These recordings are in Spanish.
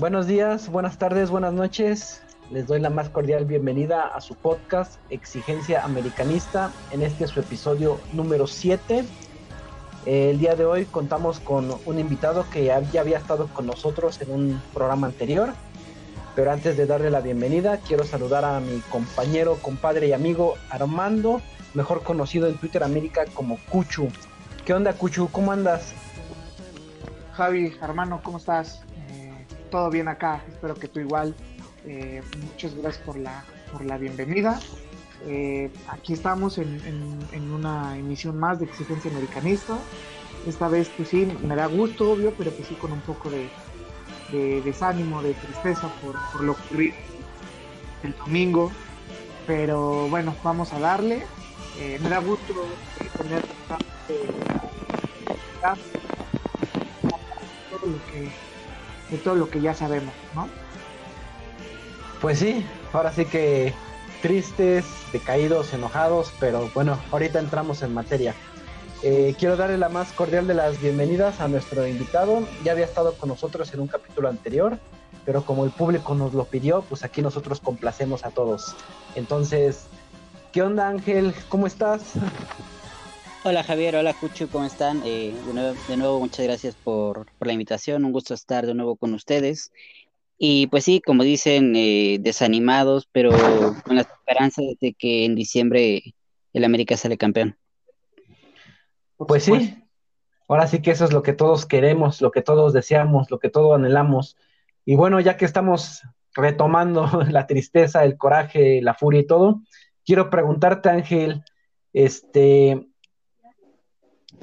Buenos días, buenas tardes, buenas noches. Les doy la más cordial bienvenida a su podcast Exigencia Americanista en este su episodio número 7. El día de hoy contamos con un invitado que ya, había estado con nosotros en un programa anterior. Pero antes de darle la bienvenida, quiero saludar a mi compañero, compadre y amigo Armando, mejor conocido en Twitter América como Cuchu. ¿Qué onda, Cuchu? ¿Cómo andas? Javi, hermano, ¿cómo estás? Eh, todo bien acá, espero que tú igual. Eh, muchas gracias por la, por la bienvenida. Eh, aquí estamos en, una emisión más de Exigencia Americanista. Esta vez, pues sí, me da gusto, obvio, pero pues sí con un poco de, desánimo, de tristeza por, por lo ocurrido el domingo. Pero bueno, vamos a darle. Eh, me da gusto tener todo lo que, de todo lo que ya sabemos, ¿no? Pues sí, ahora sí que tristes, decaídos, enojados, pero bueno, ahorita entramos en materia. Eh, quiero darle la más cordial de las bienvenidas a nuestro invitado. Ya había estado con nosotros en un capítulo anterior, pero como el público nos lo pidió, pues aquí nosotros complacemos a todos. Entonces, ¿qué onda Ángel? ¿Cómo estás? Hola Javier, hola Cucho, ¿cómo están? Eh, de, nuevo, muchas gracias por, por, la invitación, un gusto estar de nuevo con ustedes. Y pues sí, como dicen, eh, desanimados, pero con la esperanza de que en diciembre el América sale campeón. Pues sí, ahora sí que eso es lo que todos queremos, lo que todos deseamos, lo que todos anhelamos. Y bueno, ya que estamos retomando la tristeza, el coraje, la furia y todo, quiero preguntarte, Ángel, este,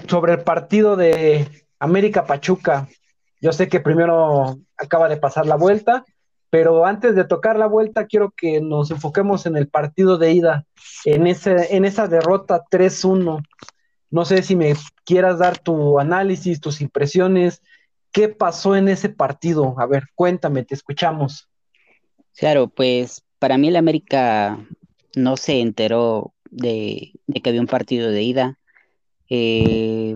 sobre el partido de América Pachuca. Yo sé que primero acaba de pasar la vuelta, pero antes de tocar la vuelta quiero que nos enfoquemos en el partido de ida, en, ese, en esa derrota 3-1. No sé si me quieras dar tu análisis, tus impresiones, qué pasó en ese partido. A ver, cuéntame, te escuchamos. Claro, pues para mí el América no se enteró de, que había un partido de ida. Eh,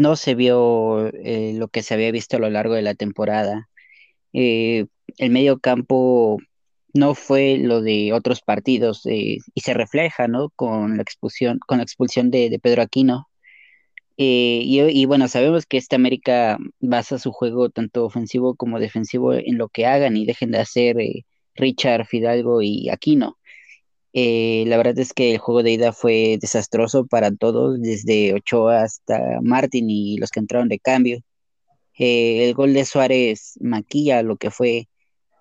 no se vio eh, lo que se había visto a lo largo de la temporada. Eh, el medio campo no fue lo de otros partidos eh, y se refleja ¿no? con la expulsión, con la expulsión de, Pedro Aquino. Y, bueno, sabemos que este América basa su juego tanto ofensivo como defensivo en lo que hagan y dejen de hacer Richard, Fidalgo y Aquino. Eh, la verdad es que el juego de ida fue desastroso para todos, desde Ochoa hasta Martín y los que entraron de cambio. Eh, el gol de Suárez maquilla lo que fue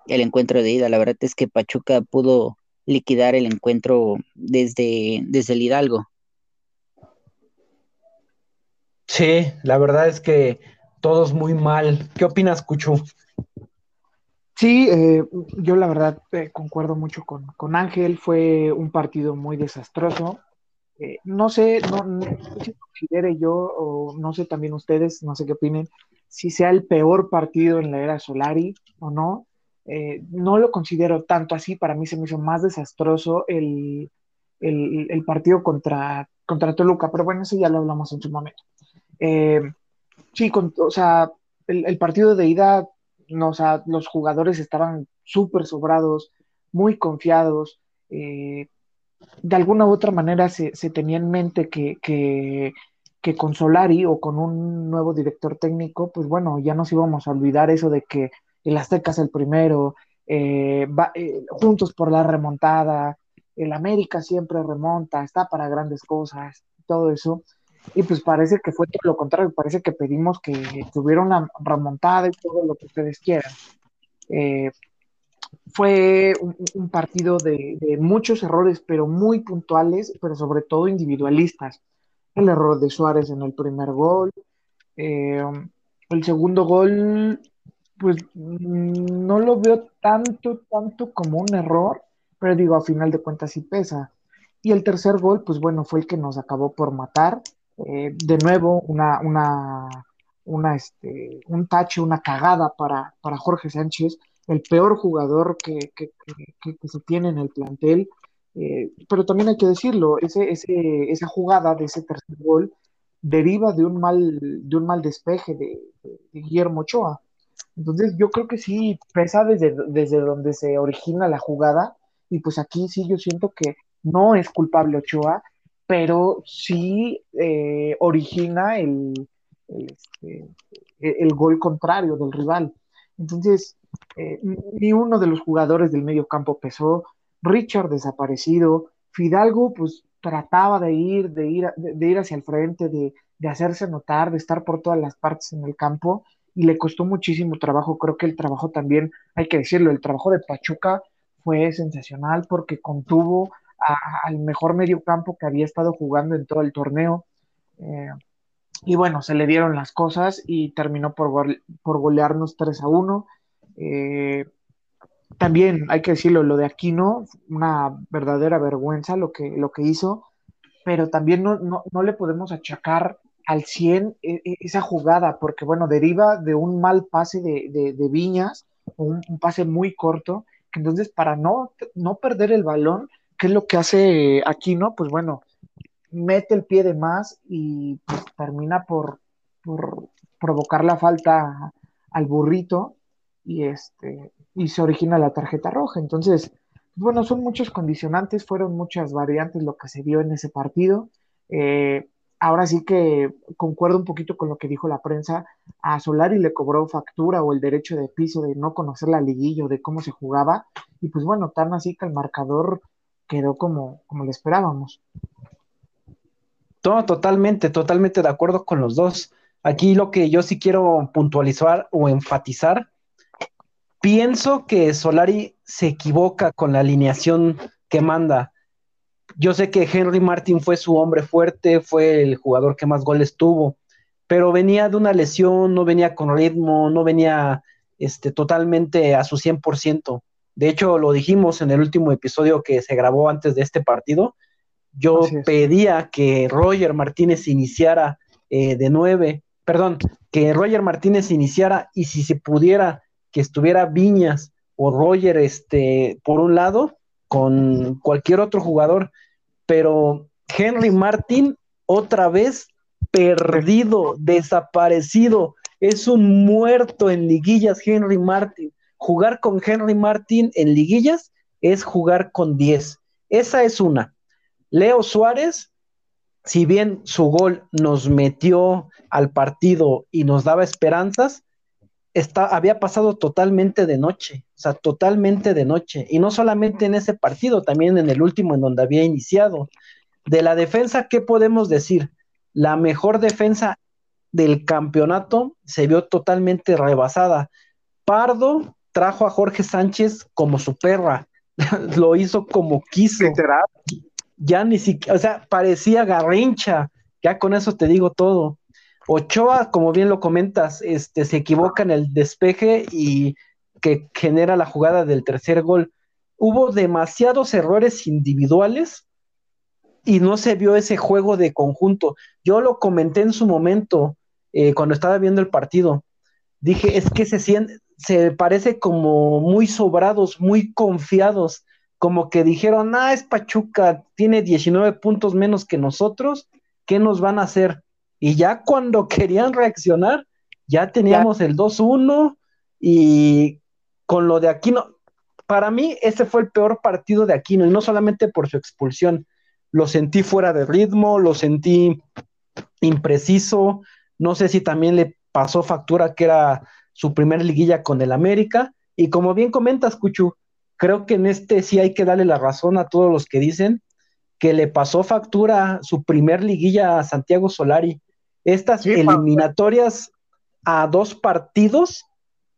el encuentro de ida. La verdad es que Pachuca pudo liquidar el encuentro desde, desde el Hidalgo. Sí, la verdad es que todos muy mal. ¿Qué opinas, Cucho? Sí, eh, yo la verdad eh, concuerdo mucho con, Ángel, fue un partido muy desastroso. Eh, no sé, no, no, si considere yo, o no sé también ustedes, no sé qué opinen, si sea el peor partido en la era Solari o no. no lo considero tanto así, para mí se me hizo más desastroso el, partido contra, contra Toluca, pero bueno, eso ya lo hablamos en su momento. sí, o sea, el partido de ida no, o sea, los jugadores estaban súper sobrados, muy confiados. Eh, de alguna u otra manera se, tenía en mente que, que, con Solari o con un nuevo director técnico, pues bueno, ya nos íbamos a olvidar eso de que el Azteca es el primero, eh, eh, juntos por la remontada, el América siempre remonta, está para grandes cosas, todo eso. Y pues parece que fue todo lo contrario, parece que pedimos que tuviera una remontada y todo lo que ustedes quieran. Eh, fue un, partido de, muchos errores, pero muy puntuales, pero sobre todo individualistas. El error de Suárez en el primer gol. Eh, el segundo gol, pues no lo veo tanto, tanto como un error, pero digo, a final de cuentas sí pesa. Y el tercer gol, pues bueno, fue el que nos acabó por matar. Eh, de nuevo una, una, este, un tache, una cagada para, para Jorge Sánchez, el peor jugador que, que, se tiene en el plantel. Eh, pero también hay que decirlo, ese, ese, esa jugada de ese tercer gol deriva de un mal, de un mal despeje de, Guillermo Ochoa. Entonces yo creo que sí pesa desde, desde donde se origina la jugada y pues aquí sí yo siento que no es culpable Ochoa, pero sí eh, origina el, este, el, gol contrario del rival. Entonces, eh, ni uno de los jugadores del medio campo pesó, Richard desaparecido, Fidalgo pues trataba de ir, de ir, de, ir hacia el frente, de, de hacerse notar, de estar por todas las partes en el campo, y le costó muchísimo trabajo. Creo que el trabajo también, hay que decirlo, el trabajo de Pachuca fue sensacional porque contuvo al mejor medio campo que había estado jugando en todo el torneo. Eh, y bueno, se le dieron las cosas y terminó por, por golearnos 3 a 1. Eh, también hay que decirlo, lo de Aquino, una verdadera vergüenza lo que, lo que hizo, pero también no, no, le podemos achacar al 100 e, e, esa jugada, porque bueno, deriva de un mal pase de, de, Viñas, un, un, pase muy corto, que entonces para no, no perder el balón, ¿qué es lo que hace Aquino? Pues bueno, mete el pie de más y pues, termina por, provocar la falta al burrito y este y se origina la tarjeta roja. Entonces, bueno, son muchos condicionantes, fueron muchas variantes lo que se vio en ese partido. Eh, ahora sí que concuerdo un poquito con lo que dijo la prensa. A Solari le cobró factura o el derecho de piso de no conocer la liguilla o de cómo se jugaba. Y pues bueno, tan así que el marcador quedó como, como le esperábamos. No, totalmente, totalmente de acuerdo con los dos. Aquí lo que yo sí quiero puntualizar o enfatizar, pienso que Solari se equivoca con la alineación que manda. Yo sé que Henry Martin fue su hombre fuerte, fue el jugador que más goles tuvo, pero venía de una lesión, no venía con ritmo, no venía este, totalmente a su 100%. De hecho, lo dijimos en el último episodio que se grabó antes de este partido, yo pedía que Roger Martínez iniciara eh, de nueve, perdón, que Roger Martínez iniciara y si se pudiera que estuviera Viñas o Roger este, por un lado con cualquier otro jugador, pero Henry Martín otra vez perdido, desaparecido, es un muerto en liguillas Henry Martín. Jugar con Henry Martín en liguillas es jugar con 10. Esa es una. Leo Suárez, si bien su gol nos metió al partido y nos daba esperanzas, está, había pasado totalmente de noche, o sea, totalmente de noche. Y no solamente en ese partido, también en el último en donde había iniciado. De la defensa, ¿qué podemos decir? La mejor defensa del campeonato se vio totalmente rebasada. Pardo trajo a Jorge Sánchez como su perra, lo hizo como quiso ya ni siquiera, o sea, parecía garrincha, ya con eso te digo todo. Ochoa, como bien lo comentas, este, se equivoca en el despeje y que genera la jugada del tercer gol. Hubo demasiados errores individuales y no se vio ese juego de conjunto. Yo lo comenté en su momento eh, cuando estaba viendo el partido. Dije, es que se siente, se parece como muy sobrados, muy confiados como que dijeron, ah, es Pachuca, tiene 19 puntos menos que nosotros, ¿qué nos van a hacer? Y ya cuando querían reaccionar, ya teníamos el 2-1 y con lo de Aquino, para mí ese fue el peor partido de Aquino y no solamente por su expulsión, lo sentí fuera de ritmo, lo sentí impreciso, no sé si también le pasó factura que era su primer liguilla con el América y como bien comentas, Cuchu, creo que en este sí hay que darle la razón a todos los que dicen que le pasó factura su primer liguilla a Santiago Solari. Estas eliminatorias a dos partidos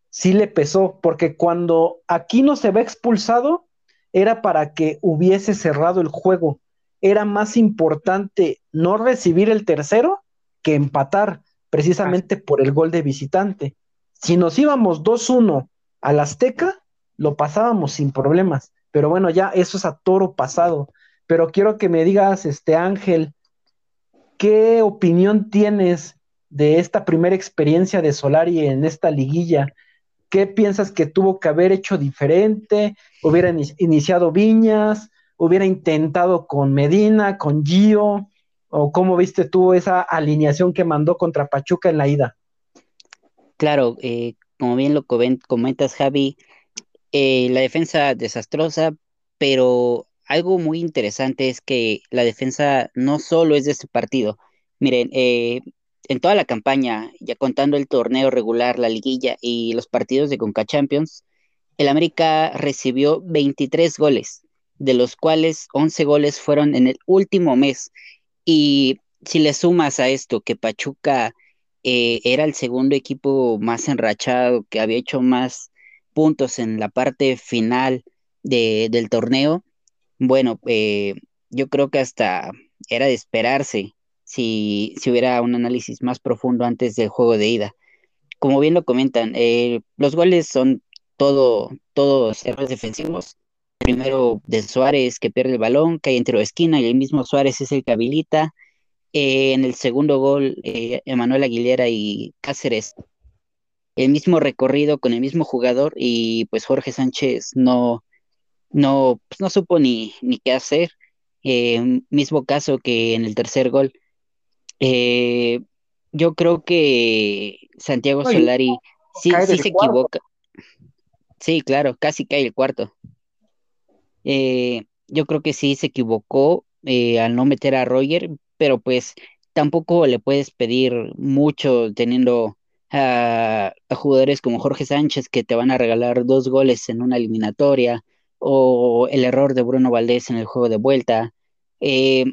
sí le pesó, porque cuando aquí no se ve expulsado, era para que hubiese cerrado el juego. Era más importante no recibir el tercero que empatar, precisamente por el gol de visitante. Si nos íbamos 2-1 al Azteca, lo pasábamos sin problemas. Pero bueno, ya eso es a toro pasado. Pero quiero que me digas, este Ángel, ¿qué opinión tienes de esta primera experiencia de Solari en esta liguilla? ¿Qué piensas que tuvo que haber hecho diferente? ¿Hubiera iniciado Viñas? ¿Hubiera intentado con Medina, con Gio? ¿O cómo viste tú esa alineación que mandó contra Pachuca en la ida? Claro, eh, como bien lo comentas, Javi, eh, la defensa desastrosa, pero algo muy interesante es que la defensa no solo es de este partido. Miren, eh, en toda la campaña, ya contando el torneo regular, la liguilla y los partidos de Conca Champions, el América recibió 23 goles, de los cuales 11 goles fueron en el último mes. Y si le sumas a esto que Pachuca eh, era el segundo equipo más enrachado, que había hecho más puntos en la parte final del torneo, bueno, eh, yo creo que hasta era de esperarse si, si, hubiera un análisis más profundo antes del juego de ida. Como bien lo comentan, eh, los goles son todo, todos errores defensivos. Primero de Suárez que pierde el balón, cae en tiro de esquina y el mismo Suárez es el que habilita. Eh, en el segundo gol, eh, Emanuel Aguilera y Cáceres, el mismo recorrido con el mismo jugador y pues Jorge Sánchez no, no, pues, no supo ni, ni qué hacer. Eh, mismo caso que en el tercer gol. yo creo que Santiago Solari sí, sí se equivoca. Sí, claro, casi cae el cuarto. Eh, yo creo que sí se equivocó eh, al no meter a Roger, pero pues tampoco le puedes pedir mucho teniendo a, jugadores como Jorge Sánchez que te van a regalar dos goles en una eliminatoria o el error de Bruno Valdés en el juego de vuelta. Eh,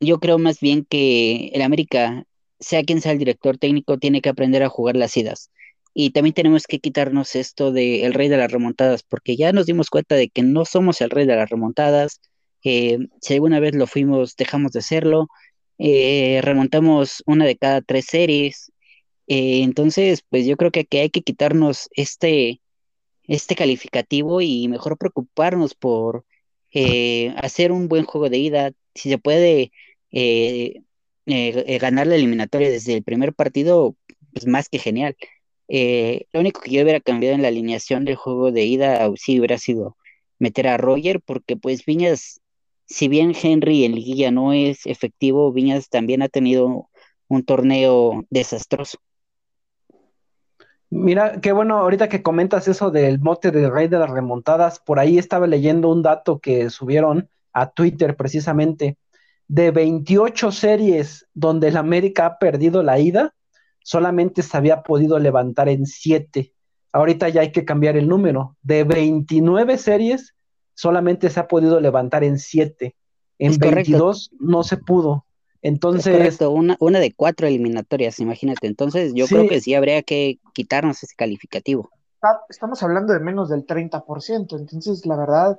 yo creo más bien que el América, sea quien sea el director técnico, tiene que aprender a jugar las idas. Y también tenemos que quitarnos esto de el rey de las remontadas, porque ya nos dimos cuenta de que no somos el rey de las remontadas. Eh, si alguna vez lo fuimos, dejamos de serlo. Eh, remontamos una de cada tres series. Eh, entonces, pues yo creo que, hay que quitarnos este, este calificativo y mejor preocuparnos por hacer un buen juego de ida. Si se puede ganar la eliminatoria desde el primer partido, pues más que genial. Eh, lo único que yo hubiera cambiado en la alineación del juego de ida sí hubiera sido meter a Roger, porque pues Viñas, si bien Henry en liguilla no es efectivo, Viñas también ha tenido un torneo desastroso. Mira, qué bueno, ahorita que comentas eso del mote del rey de las remontadas, por ahí estaba leyendo un dato que subieron a Twitter precisamente, de 28 series donde el América ha perdido la ida, solamente se había podido levantar en siete. Ahorita ya hay que cambiar el número. De 29 series, solamente se ha podido levantar en siete. En 22 no se pudo. Entonces. una, una de cuatro eliminatorias, imagínate. Entonces, yo creo que sí habría que quitarnos ese calificativo. Estamos hablando de menos del 30%. Entonces, la verdad,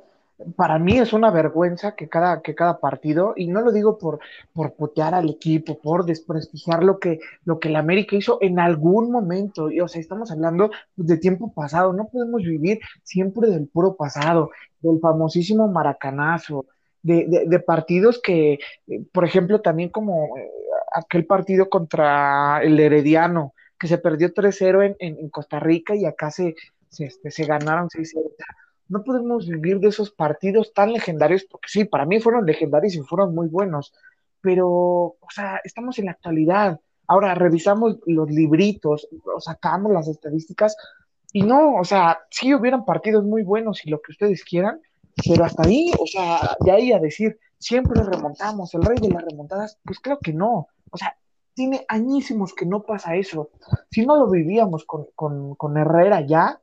para mí es una vergüenza que cada, que cada partido, y no lo digo por, por putear al equipo, por desprestigiar lo que, lo que el América hizo en algún momento, y, o sea, estamos hablando de tiempo pasado, no podemos vivir siempre del puro pasado, del famosísimo maracanazo, de, de, partidos que, por ejemplo, también como eh, aquel partido contra el Herediano, que se perdió 3-0 en, en, Costa Rica y acá se, se, este, ganaron 6-0 no podemos vivir de esos partidos tan legendarios, porque sí, para mí fueron legendarios y fueron muy buenos, pero, o sea, estamos en la actualidad. Ahora revisamos los libritos, sacamos las estadísticas y no, o sea, sí hubieran partidos muy buenos y lo que ustedes quieran, pero hasta ahí, o sea, de ahí a decir, siempre remontamos, el rey de las remontadas, pues creo que no. O sea, tiene añísimos que no pasa eso. Si no lo vivíamos con, con, con Herrera ya,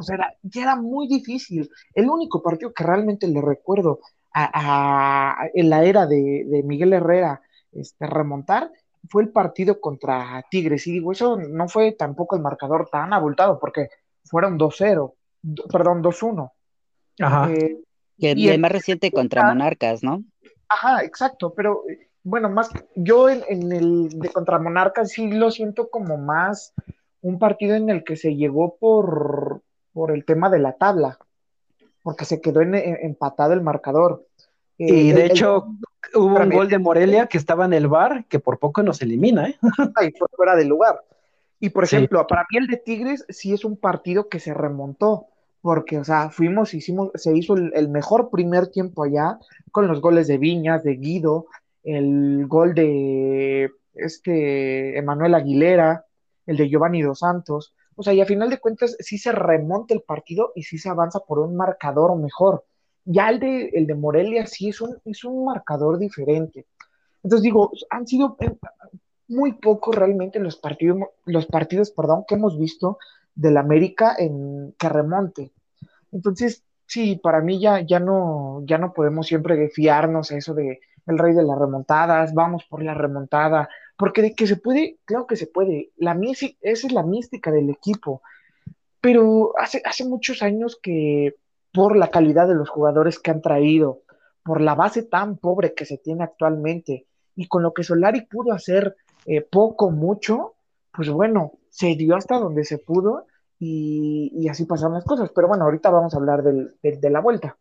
o sea, ya era muy difícil. El único partido que realmente le recuerdo a, en la era de, Miguel Herrera este, remontar fue el partido contra Tigres. Y digo, eso no fue tampoco el marcador tan abultado, porque fueron 2-0, perdón, 2-1. Ajá. Eh, y, el, más reciente contra Monarcas, ¿no? Ajá, exacto, pero bueno, más yo en, en, el de contra Monarcas sí lo siento como más un partido en el que se llegó por, por el tema de la tabla, porque se quedó en, empatado el marcador. y eh, de hecho, hubo un gol de Morelia que estaba en el bar, que por poco nos elimina, ¿eh? Ahí fue fuera del lugar. Y por ejemplo, para mí el de Tigres sí es un partido que se remontó, porque, o sea, fuimos, hicimos, se hizo el, mejor primer tiempo allá, con los goles de Viñas, de Guido, el gol de este Emanuel Aguilera, el de Giovanni Dos Santos, O sea, y a final de cuentas sí se remonta el partido y sí se avanza por un marcador mejor. Ya el de, el de Morelia sí es un, es un marcador diferente. Entonces digo, han sido eh, muy pocos realmente los partidos, los partidos perdón, que hemos visto del América en que remonte. Entonces, sí, para mí ya, ya, no, ya no podemos siempre fiarnos a eso de el rey de las remontadas, vamos por la remontada, porque de que se puede, claro que se puede, la esa es la mística del equipo, pero hace, hace muchos años que por la calidad de los jugadores que han traído, por la base tan pobre que se tiene actualmente, y con lo que Solari pudo hacer eh, poco, mucho, pues bueno, se dio hasta donde se pudo y, así pasaron las cosas. Pero bueno, ahorita vamos a hablar de la vuelta.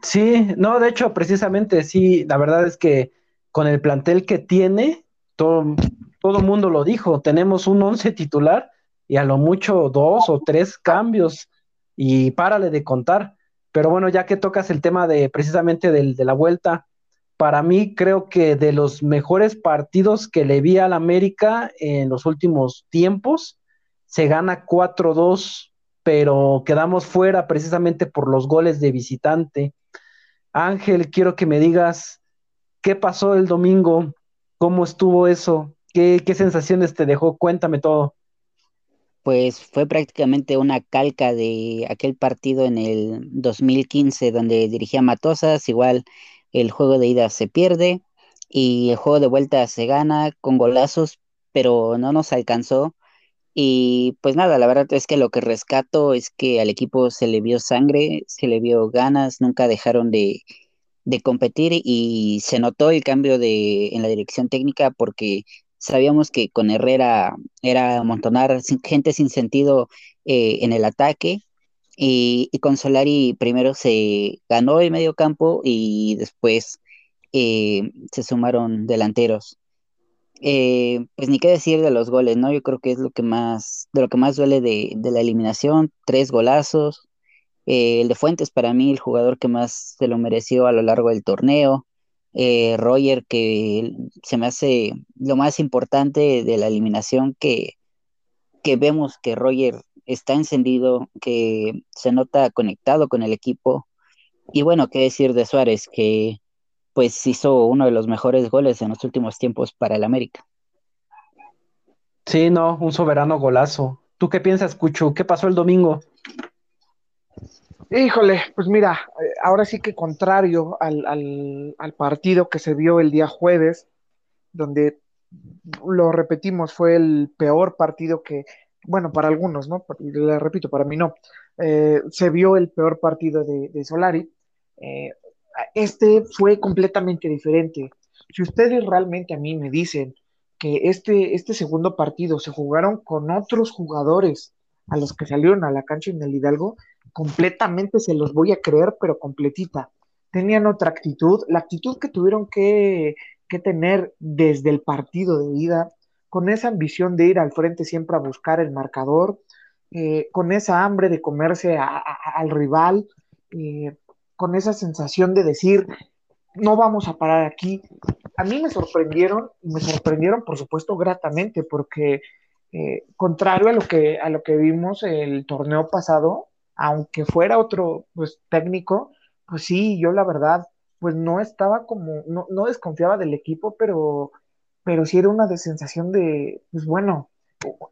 Sí, no, de hecho, precisamente sí, la verdad es que con el plantel que tiene, todo, todo mundo lo dijo, tenemos un once titular y a lo mucho dos o tres cambios y párale de contar. Pero bueno, ya que tocas el tema de precisamente del, de la vuelta, para mí creo que de los mejores partidos que le vi al América en los últimos tiempos, se gana 4-2, pero quedamos fuera precisamente por los goles de visitante. Ángel, quiero que me digas qué pasó el domingo, cómo estuvo eso, qué, qué sensaciones te dejó, cuéntame todo. Pues fue prácticamente una calca de aquel partido en el 2015 donde dirigía Matosas, igual el juego de ida se pierde y el juego de vuelta se gana con golazos, pero no nos alcanzó. Y pues nada, la verdad es que lo que rescato es que al equipo se le vio sangre, se le vio ganas, nunca dejaron de, competir y se notó el cambio de, en la dirección técnica porque sabíamos que con Herrera era amontonar gente sin sentido eh, en el ataque y, con Solari primero se ganó el medio campo y después eh, se sumaron delanteros. Eh, pues ni qué decir de los goles, ¿no? Yo creo que es lo que más, de lo que más duele de, la eliminación, tres golazos. Eh, el de Fuentes para mí el jugador que más se lo mereció a lo largo del torneo. Roger que se me hace lo más importante de la eliminación que, que vemos que Roger está encendido, que se nota conectado con el equipo. Y bueno, qué decir de Suárez, que pues hizo uno de los mejores goles en los últimos tiempos para el América. Sí, no, un soberano golazo. ¿Tú qué piensas, Cucho? ¿Qué pasó el domingo? Híjole, pues mira, eh, ahora sí que contrario al, al, partido que se vio el día jueves, donde lo repetimos, fue el peor partido que, bueno, para algunos, ¿no? Le repito, para mí no. Eh, se vio el peor partido de, Solari. Eh, este fue completamente diferente. Si ustedes realmente a mí me dicen que este, este segundo partido se jugaron con otros jugadores a los que salieron a la cancha en el Hidalgo, completamente se los voy a creer, pero completita. Tenían otra actitud, la actitud que tuvieron que, que tener desde el partido de ida, con esa ambición de ir al frente siempre a buscar el marcador, eh, con esa hambre de comerse al rival, eh, con esa sensación de decir, no vamos a parar aquí. A mí me sorprendieron, me sorprendieron por supuesto gratamente, porque eh, contrario a lo, que, a lo que vimos el torneo pasado, aunque fuera otro pues, técnico, pues sí, yo la verdad, pues no estaba como, no, no desconfiaba del equipo, pero pero sí era una de sensación de, pues bueno,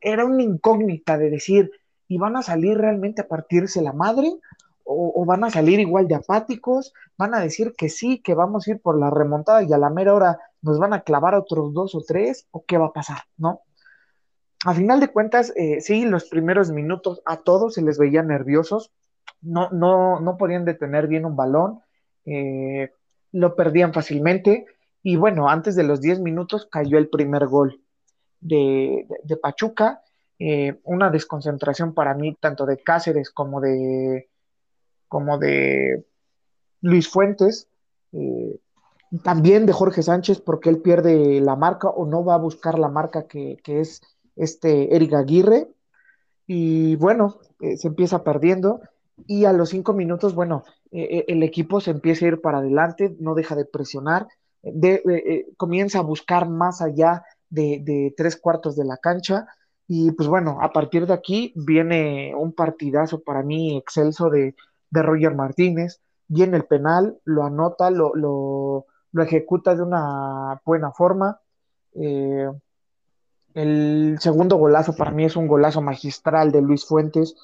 era una incógnita de decir, ¿y van a salir realmente a partirse la madre? O, van a salir igual de apáticos? ¿Van a decir que sí, que vamos a ir por la remontada y a la mera hora nos van a clavar otros dos o tres? ¿O qué va a pasar? ¿No? A final de cuentas, eh, sí, los primeros minutos a todos se les veía nerviosos, no, no, no podían detener bien un balón, eh, lo perdían fácilmente, y bueno, antes de los 10 minutos cayó el primer gol de, Pachuca. Eh, una desconcentración para mí, tanto de Cáceres como de, como de Luis Fuentes. También de Jorge Sánchez, porque él pierde la marca o no va a buscar la marca que, es este Eric Aguirre. Y bueno, eh, se empieza perdiendo. Y a los cinco minutos, bueno, el equipo se empieza a ir para adelante, no deja de presionar de, eh, comienza a buscar más allá de, tres cuartos de la cancha. Y pues bueno, a partir de aquí viene un partidazo para mí excelso de, Roger Martínez. Viene el penal, lo anota, lo, lo, ejecuta de una buena forma. Eh, el segundo golazo para mí es un golazo magistral de Luis Fuentes,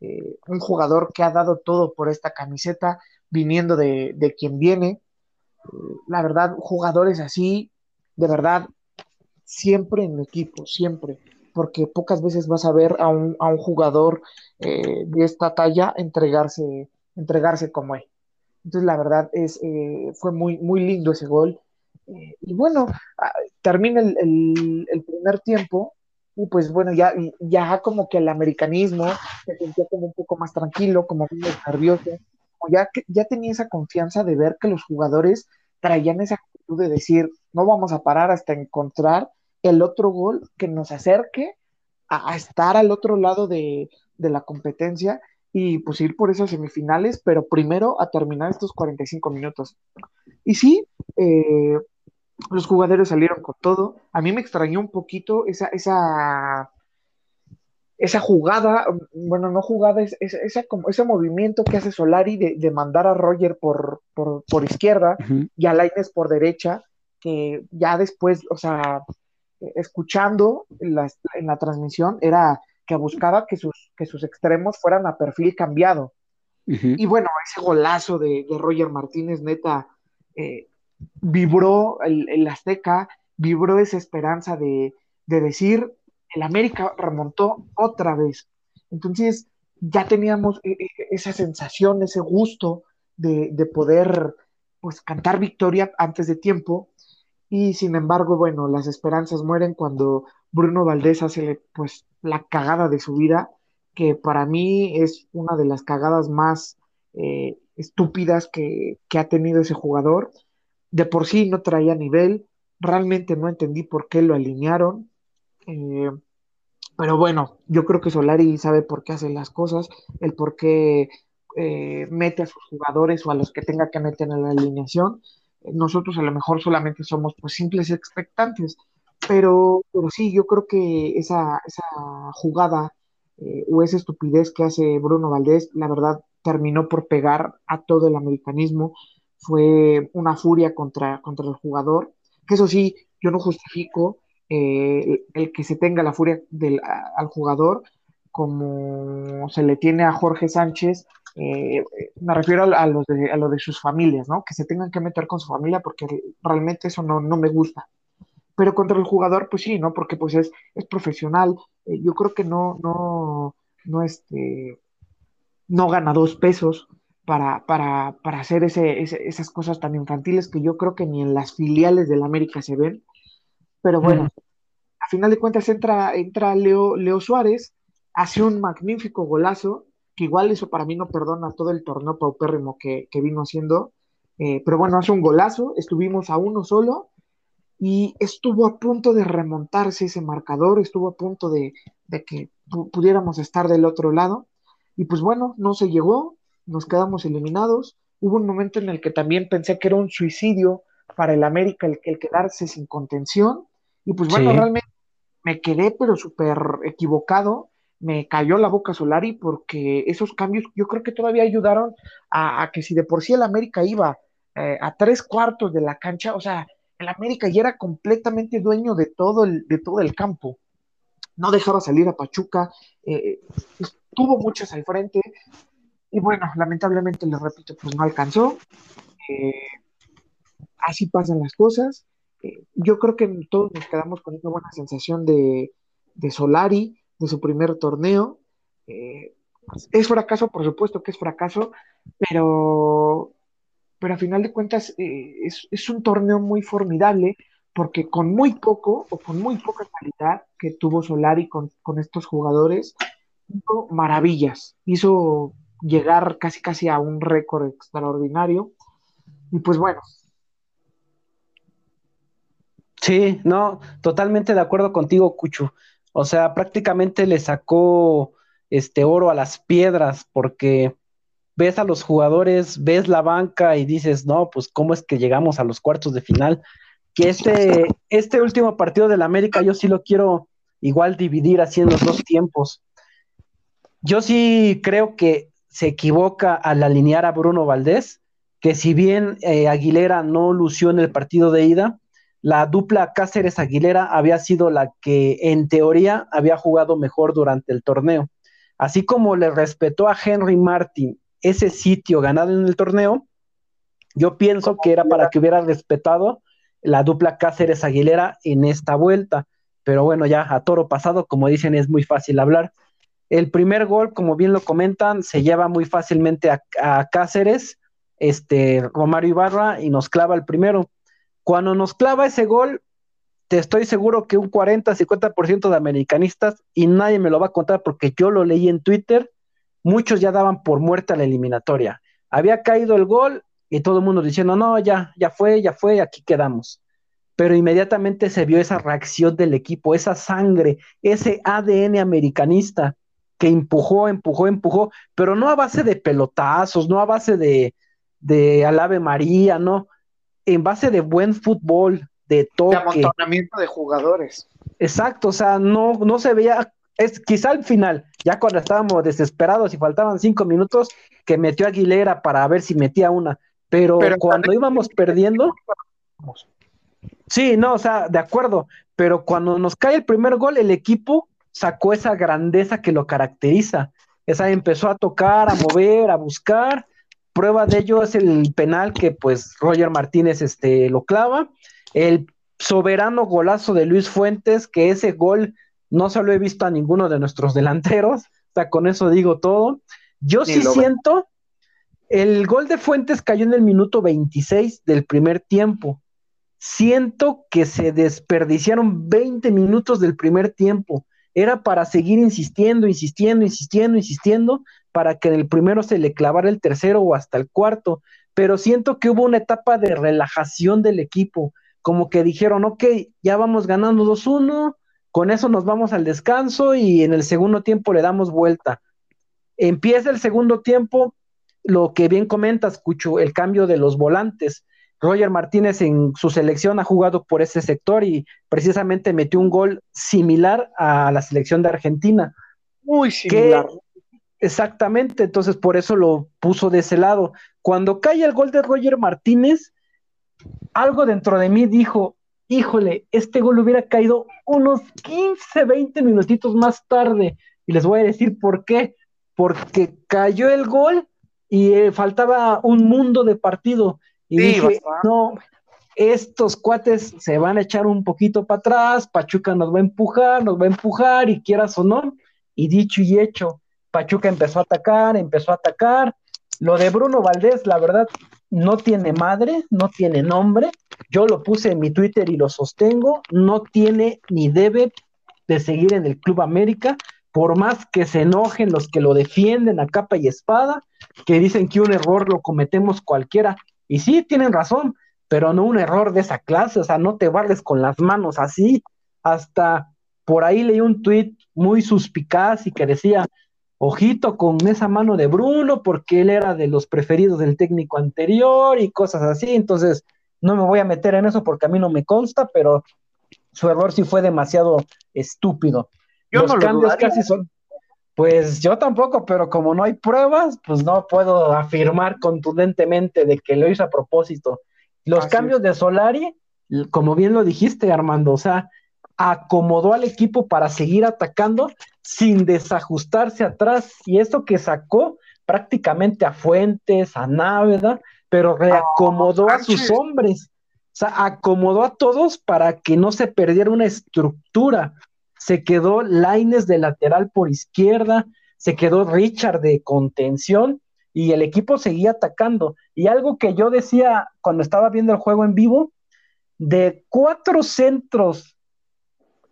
eh, un jugador que ha dado todo por esta camiseta, viniendo de, de quien viene. Eh, la verdad, jugadores así, de verdad, siempre en equipo, siempre porque pocas veces vas a ver a un, a un jugador eh, de esta talla entregarse, entregarse como él. Entonces, la verdad es, fue muy, muy lindo ese gol. Eh, y bueno, ah, termina el, el, primer tiempo y pues bueno, ya, ya como que el americanismo se sentía como un poco más tranquilo, como menos nervioso, ya, que, ya tenía esa confianza de ver que los jugadores traían esa actitud de decir, no vamos a parar hasta encontrar el otro gol que nos acerque a, estar al otro lado de, la competencia y pues ir por esas semifinales, pero primero a terminar estos 45 minutos. Y sí, eh, los jugadores salieron con todo. A mí me extrañó un poquito esa, esa, esa jugada, bueno, no jugada, es, esa, como, ese movimiento que hace Solari de, mandar a Roger por, por, izquierda y a Laines por derecha, que ya después, o sea, escuchando en la, transmisión era que buscaba que sus, que sus extremos fueran a perfil cambiado. Y bueno, ese golazo de, Roger Martínez, neta, eh, vibró el, Azteca, vibró esa esperanza de, decir, el América remontó otra vez. Entonces, ya teníamos e, e, esa sensación, ese gusto de, de poder pues cantar victoria antes de tiempo y sin embargo, bueno, las esperanzas mueren cuando Bruno Valdés hace pues la cagada de su vida, que para mí es una de las cagadas más eh, estúpidas que, ha tenido ese jugador. De por sí no traía nivel, realmente no entendí por qué lo alinearon. Eh, pero bueno, yo creo que Solari sabe por qué hace las cosas, el por qué eh, mete a sus jugadores o a los que tenga que meter en la alineación nosotros a lo mejor solamente somos pues simples expectantes, pero, pero sí, yo creo que esa, esa jugada eh, o esa estupidez que hace Bruno Valdés, la verdad, terminó por pegar a todo el americanismo, fue una furia contra, contra el jugador, que eso sí, yo no justifico eh, el, que se tenga la furia del, al jugador como se le tiene a Jorge Sánchez eh, me refiero a, lo de, sus familias, ¿no? Que se tengan que meter con su familia porque realmente eso no, me gusta. Pero contra el jugador, pues sí, ¿no? Porque pues es, es profesional. Eh, yo creo que no, no, no, este, no gana dos pesos para, para, hacer ese, esas cosas tan infantiles que yo creo que ni en las filiales del América se ven. Pero bueno, a final de cuentas entra, entra Leo, Leo Suárez, hace un magnífico golazo que igual eso para mí no perdona todo el torneo paupérrimo que, vino haciendo. Eh, pero bueno, hace un golazo, estuvimos a uno solo y estuvo a punto de remontarse ese marcador, estuvo a punto de, que pudiéramos estar del otro lado. Y pues bueno, no se llegó, nos quedamos eliminados. Hubo un momento en el que también pensé que era un suicidio para el América el, el quedarse sin contención. Y pues bueno, realmente me quedé pero súper equivocado me cayó la boca Solari porque esos cambios yo creo que todavía ayudaron a, que si de por sí el América iba eh, a tres cuartos de la cancha, o sea, el América ya era completamente dueño de todo el, de todo el campo. No dejaba salir a Pachuca, eh, tuvo muchos al frente y bueno, lamentablemente, les repito, pues no alcanzó. Eh, así pasan las cosas. yo creo que todos nos quedamos con una buena sensación de, de Solari de su primer torneo. Eh, es fracaso, por supuesto que es fracaso, pero, pero a final de cuentas eh, es, un torneo muy formidable porque con muy poco o con muy poca calidad que tuvo Solari con, con estos jugadores, hizo maravillas, hizo llegar casi casi a un récord extraordinario. Y pues bueno. Sí, no, totalmente de acuerdo contigo, Cucho. O sea, prácticamente le sacó este oro a las piedras porque ves a los jugadores, ves la banca y dices, no, pues cómo es que llegamos a los cuartos de final. Que este, este último partido del América yo sí lo quiero igual dividir haciendo dos tiempos. Yo sí creo que se equivoca al alinear a Bruno Valdés, que si bien eh, Aguilera no lució en el partido de ida, la dupla Cáceres-Aguilera había sido la que en teoría había jugado mejor durante el torneo. Así como le respetó a Henry Martin ese sitio ganado en el torneo, yo pienso que era para que hubiera respetado la dupla Cáceres-Aguilera en esta vuelta. Pero bueno, ya a toro pasado, como dicen, es muy fácil hablar. El primer gol, como bien lo comentan, se lleva muy fácilmente a, a Cáceres, este Romario Ibarra, y nos clava el primero. Cuando nos clava ese gol, te estoy seguro que un 40-50% de americanistas, y nadie me lo va a contar porque yo lo leí en Twitter, muchos ya daban por muerta la eliminatoria. Había caído el gol y todo el mundo diciendo, no, ya, ya fue, ya fue, aquí quedamos. Pero inmediatamente se vio esa reacción del equipo, esa sangre, ese ADN americanista que empujó, empujó, empujó, pero no a base de pelotazos, no a base de, de Alave María, no, en base de buen fútbol, de toque. De amontonamiento de jugadores. Exacto, o sea, no, no se veía, es quizá al final, ya cuando estábamos desesperados y faltaban cinco minutos, que metió Aguilera para ver si metía una, pero, cuando íbamos perdiendo, sí, no, o sea, de acuerdo, pero cuando nos cae el primer gol, el equipo sacó esa grandeza que lo caracteriza, esa empezó a tocar, a mover, a buscar, Prueba de ello es el penal que pues Roger Martínez este, lo clava. El soberano golazo de Luis Fuentes, que ese gol no se lo he visto a ninguno de nuestros delanteros. O sea, con eso digo todo. Yo sí siento, el gol de Fuentes cayó en el minuto 26 del primer tiempo. Siento que se desperdiciaron 20 minutos del primer tiempo. Era para seguir insistiendo, insistiendo, insistiendo, insistiendo, para que en el primero se le clavara el tercero o hasta el cuarto, pero siento que hubo una etapa de relajación del equipo, como que dijeron, ok, ya vamos ganando 2-1, con eso nos vamos al descanso y en el segundo tiempo le damos vuelta. Empieza el segundo tiempo, lo que bien comentas, Cucho, el cambio de los volantes. Roger Martínez en su selección ha jugado por ese sector y precisamente metió un gol similar a la selección de Argentina. Muy similar. Exactamente, entonces por eso lo puso de ese lado. Cuando cae el gol de Roger Martínez, algo dentro de mí dijo, híjole, este gol hubiera caído unos 15, 20 minutitos más tarde. Y les voy a decir por qué. Porque cayó el gol y eh, faltaba un mundo de partido. Y dije, no, estos cuates se van a echar un poquito para atrás, Pachuca nos va a empujar, nos va a empujar, y quieras o no. Y dicho y hecho, Pachuca empezó a atacar, empezó a atacar. Lo de Bruno Valdés, la verdad, no tiene madre, no tiene nombre. Yo lo puse en mi Twitter y lo sostengo. No tiene ni debe de seguir en el Club América, por más que se enojen los que lo defienden a capa y espada, que dicen que un error lo cometemos cualquiera. Y sí, tienen razón, pero no un error de esa clase, o sea, no te barres con las manos así. Hasta por ahí leí un tuit muy suspicaz y que decía, ojito con esa mano de Bruno, porque él era de los preferidos del técnico anterior y cosas así. Entonces, no me voy a meter en eso porque a mí no me consta, pero su error sí fue demasiado estúpido. los cambios casi son. Pues yo tampoco, pero como no hay pruebas, pues no puedo afirmar contundentemente de que lo hizo a propósito. Los cambios de Solari, como bien lo dijiste, Armando, o sea, acomodó al equipo para seguir atacando sin desajustarse atrás. Y esto que sacó prácticamente a Fuentes, a Náveda, pero reacomodó a sus hombres. O sea, acomodó a todos para que no se perdiera una estructura. Se quedó Laines de lateral por izquierda, se quedó Richard de contención y el equipo seguía atacando. Y algo que yo decía cuando estaba viendo el juego en vivo, de cuatro centros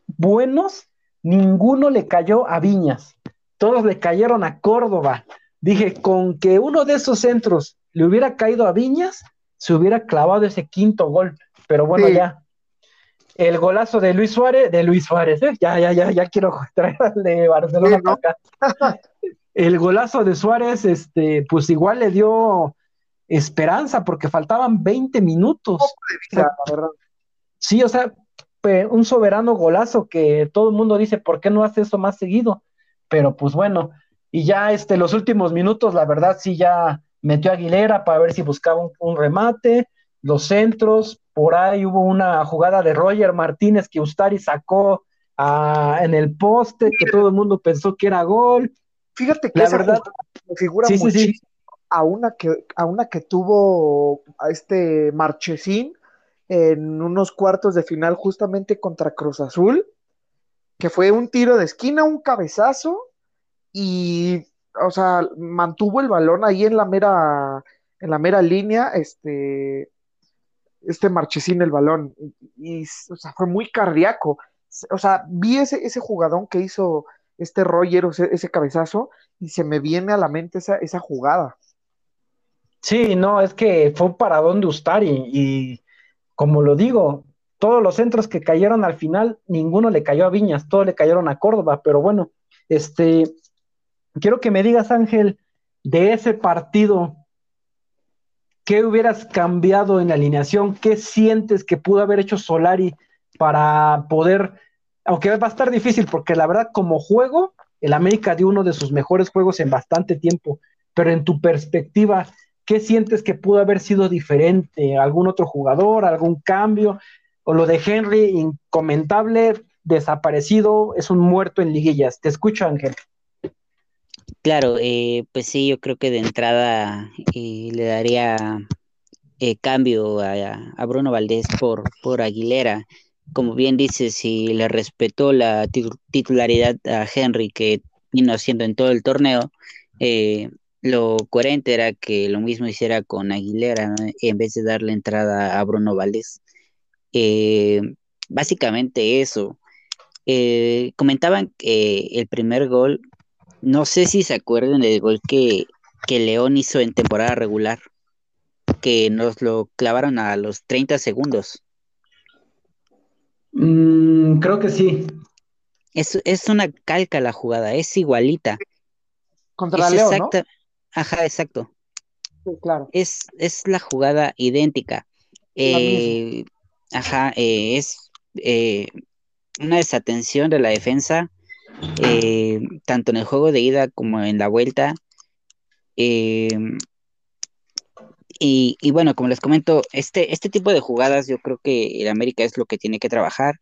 buenos, ninguno le cayó a Viñas, todos le cayeron a Córdoba. Dije, con que uno de esos centros le hubiera caído a Viñas, se hubiera clavado ese quinto gol. Pero bueno, ya. El golazo de Luis Suárez, de Luis Suárez, ¿eh? ya, ya, ya, ya quiero traer de Barcelona acá. El golazo de Suárez, este, pues igual le dio esperanza porque faltaban 20 minutos. sí, o sea, un soberano golazo que todo el mundo dice, ¿por qué no hace eso más seguido? Pero pues bueno, y ya este, los últimos minutos, la verdad, sí ya metió a Aguilera para ver si buscaba un, remate, los centros, por ahí hubo una jugada de Roger Martínez que Ustari sacó en el poste, que todo el mundo pensó que era gol. Fíjate que la verdad me figura muchísimo a una que a una que tuvo a este Marchesín en unos cuartos de final justamente contra Cruz Azul, que fue un tiro de esquina, un cabezazo y o sea, mantuvo el balón ahí en la mera, en la mera línea, este, este Marchesín el balón, y, o sea, fue muy cardíaco. O sea, vi ese, ese jugadón que hizo este Roger, ese, cabezazo, y se me viene a la mente esa, esa jugada. Sí, no, es que fue un paradón de Ustari, y como lo digo, todos los centros que cayeron al final, ninguno le cayó a Viñas, todos le cayeron a Córdoba, pero bueno, este, quiero que me digas, Ángel, de ese partido, ¿qué hubieras cambiado en la alineación? ¿Qué sientes que pudo haber hecho Solari para poder, aunque va a estar difícil, porque la verdad como juego, el América dio uno de sus mejores juegos en bastante tiempo, pero en tu perspectiva, ¿qué sientes que pudo haber sido diferente? ¿Algún otro jugador, algún cambio? O lo de Henry, incomentable, desaparecido, es un muerto en liguillas. Te escucho, Ángel. Claro, eh, pues sí, yo creo que de entrada eh, le daría eh, cambio a, Bruno Valdés por, por Aguilera. Como bien dices, si le respetó la titularidad a Henry que vino haciendo en todo el torneo, lo coherente era que lo mismo hiciera con Aguilera en vez de darle entrada a Bruno Valdés. básicamente eso. comentaban que el primer gol no sé si se acuerdan del gol que, León hizo en temporada regular, que nos lo clavaron a los 30 segundos. Mm, creo que sí. Es, es, una calca la jugada, es igualita. Contra León, ¿no? Ajá, exacto. Sí, claro. Es, es la jugada idéntica. Eh, ajá, eh, es eh, una desatención de la defensa tanto en el juego de ida como en la vuelta. Eh, y, bueno, como les comento, este, este tipo de jugadas yo creo que el América es lo que tiene que trabajar.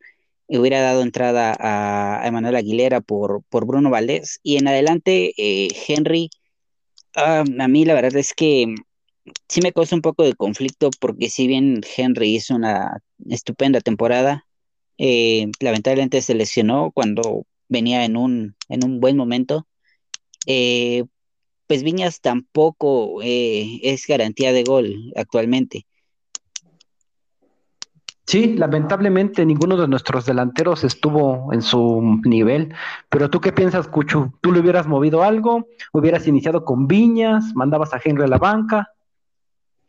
Hubiera dado entrada a, Emanuel Aguilera por, por Bruno Valdés y en adelante Henry, ah, a mí la verdad es que sí me causa un poco de conflicto porque si bien Henry hizo una estupenda temporada, lamentablemente se lesionó cuando venía en un, en un buen momento. Eh, pues Viñas tampoco eh, es garantía de gol actualmente. Sí, lamentablemente ninguno de nuestros delanteros estuvo en su nivel. Pero tú qué piensas, Cuchu? ¿Tú le hubieras movido algo? ¿Hubieras iniciado con Viñas? ¿Mandabas a Henry a la banca?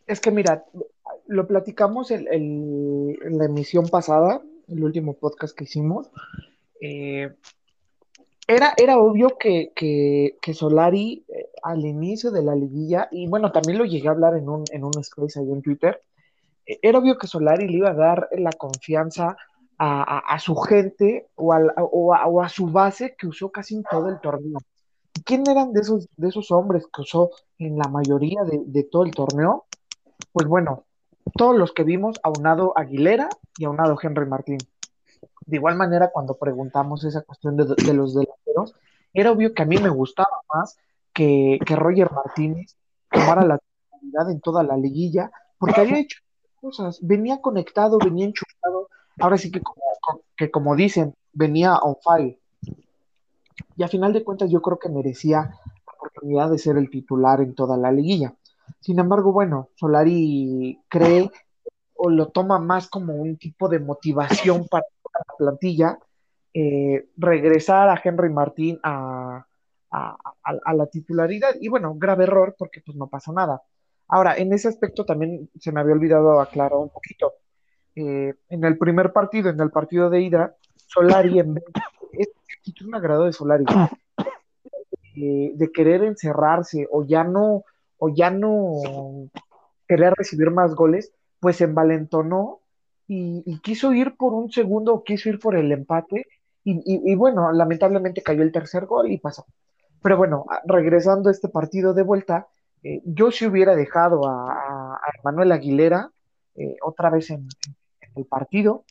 Es que mira, lo platicamos en, la emisión pasada, el último podcast que hicimos. Eh, era, era obvio que, que, Solari eh, al inicio de la liguilla, y bueno, también lo llegué a hablar en un, en un space ahí en Twitter, era obvio que Solari le iba a dar la confianza a, su gente o, o, a, su base que usó casi en todo el torneo. ¿Quién eran de esos, de hombres que usó en la mayoría de, de todo el torneo? Pues bueno, todos los que vimos, aunado Aguilera y aunado Henry Martín. De igual manera, cuando preguntamos esa cuestión de, los delanteros, era obvio que a mí me gustaba más que, Roger Martínez tomara la titularidad en toda la liguilla, porque había hecho cosas, venía conectado, venía enchufado, ahora sí que como, que como dicen, venía on fire. Y a final de cuentas yo creo que merecía la oportunidad de ser el titular en toda la liguilla. Sin embargo, bueno, Solari cree o lo toma más como un tipo de motivación para la plantilla, eh, regresar a Henry Martín a, la titularidad. Y bueno, grave error porque pues no pasó nada. Ahora, en ese aspecto también se me había olvidado aclarar un poquito. Eh, en el primer partido, en el partido de ida, Solari, en vez es un agrado de Solari, de querer encerrarse o ya no, o ya no querer recibir más goles, pues envalentonó y, quiso ir por un segundo, quiso ir por el empate, y, bueno, lamentablemente cayó el tercer gol y pasó. Pero bueno, regresando a este partido de vuelta, eh, yo si hubiera dejado a, Manuel Aguilera eh, otra vez en, el partido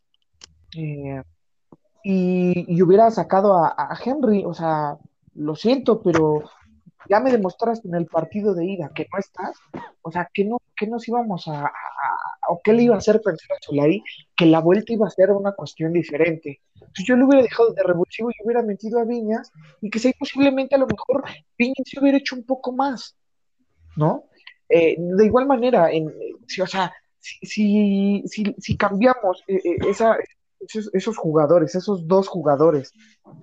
eh, y, hubiera sacado a, Henry, o sea, lo siento, pero ya me demostraste en el partido de ida que no estás, o sea, que no, que nos íbamos a, o qué le iba a hacer pensar a Solari que la vuelta iba a ser una cuestión diferente. Entonces yo le hubiera dejado de revulsivo y hubiera metido a Viñas y que si posiblemente a lo mejor Viñas se hubiera hecho un poco más, ¿no? Eh, de igual manera, en, si, o sea, si, si, si, cambiamos eh, eh, esa, esos, jugadores, esos dos jugadores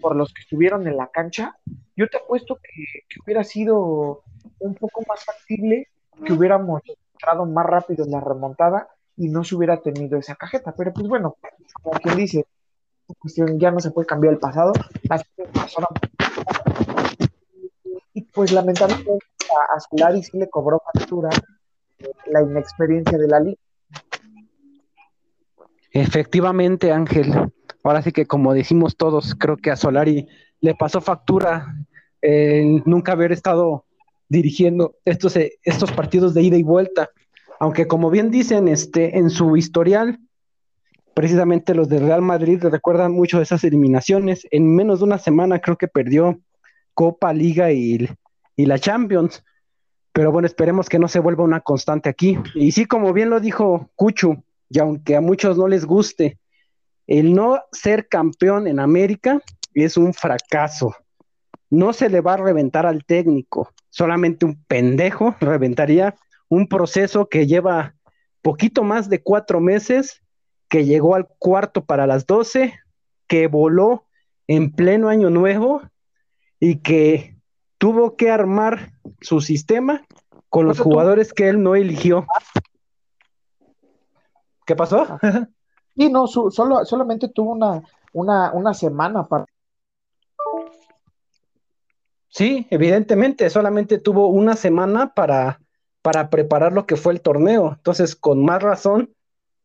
por los que estuvieron en la cancha, yo te apuesto que, hubiera sido un poco más factible que hubiéramos entrado más rápido en la remontada y no se hubiera tenido esa cajeta. Pero pues bueno, como quien dice, cuestión ya no se puede cambiar el pasado, y pues lamentablemente a, Solari sí le cobró factura eh, la inexperiencia de la liga Efectivamente, Ángel. Ahora sí que como decimos todos, creo que a Solari le pasó factura nunca haber estado dirigiendo estos, eh, estos partidos de ida y vuelta. Aunque como bien dicen, este, en su historial, precisamente los de Real Madrid recuerdan mucho esas eliminaciones. En menos de una semana creo que perdió Copa, Liga y, y la Champions. Pero bueno, esperemos que no se vuelva una constante aquí. Y sí, como bien lo dijo Cuchu, y aunque a muchos no les guste, el no ser campeón en América es un fracaso. No se le va a reventar al técnico, solamente un pendejo reventaría un proceso que lleva poquito más de cuatro meses, que llegó al cuarto para las doce, que voló en pleno año nuevo y que tuvo que armar su sistema con los jugadores que él no eligió. ¿Qué pasó? Y no, solo, solamente tuvo una, una, una semana para. Sí, evidentemente, solamente tuvo una semana para, para preparar lo que fue el torneo. Entonces, con más razón,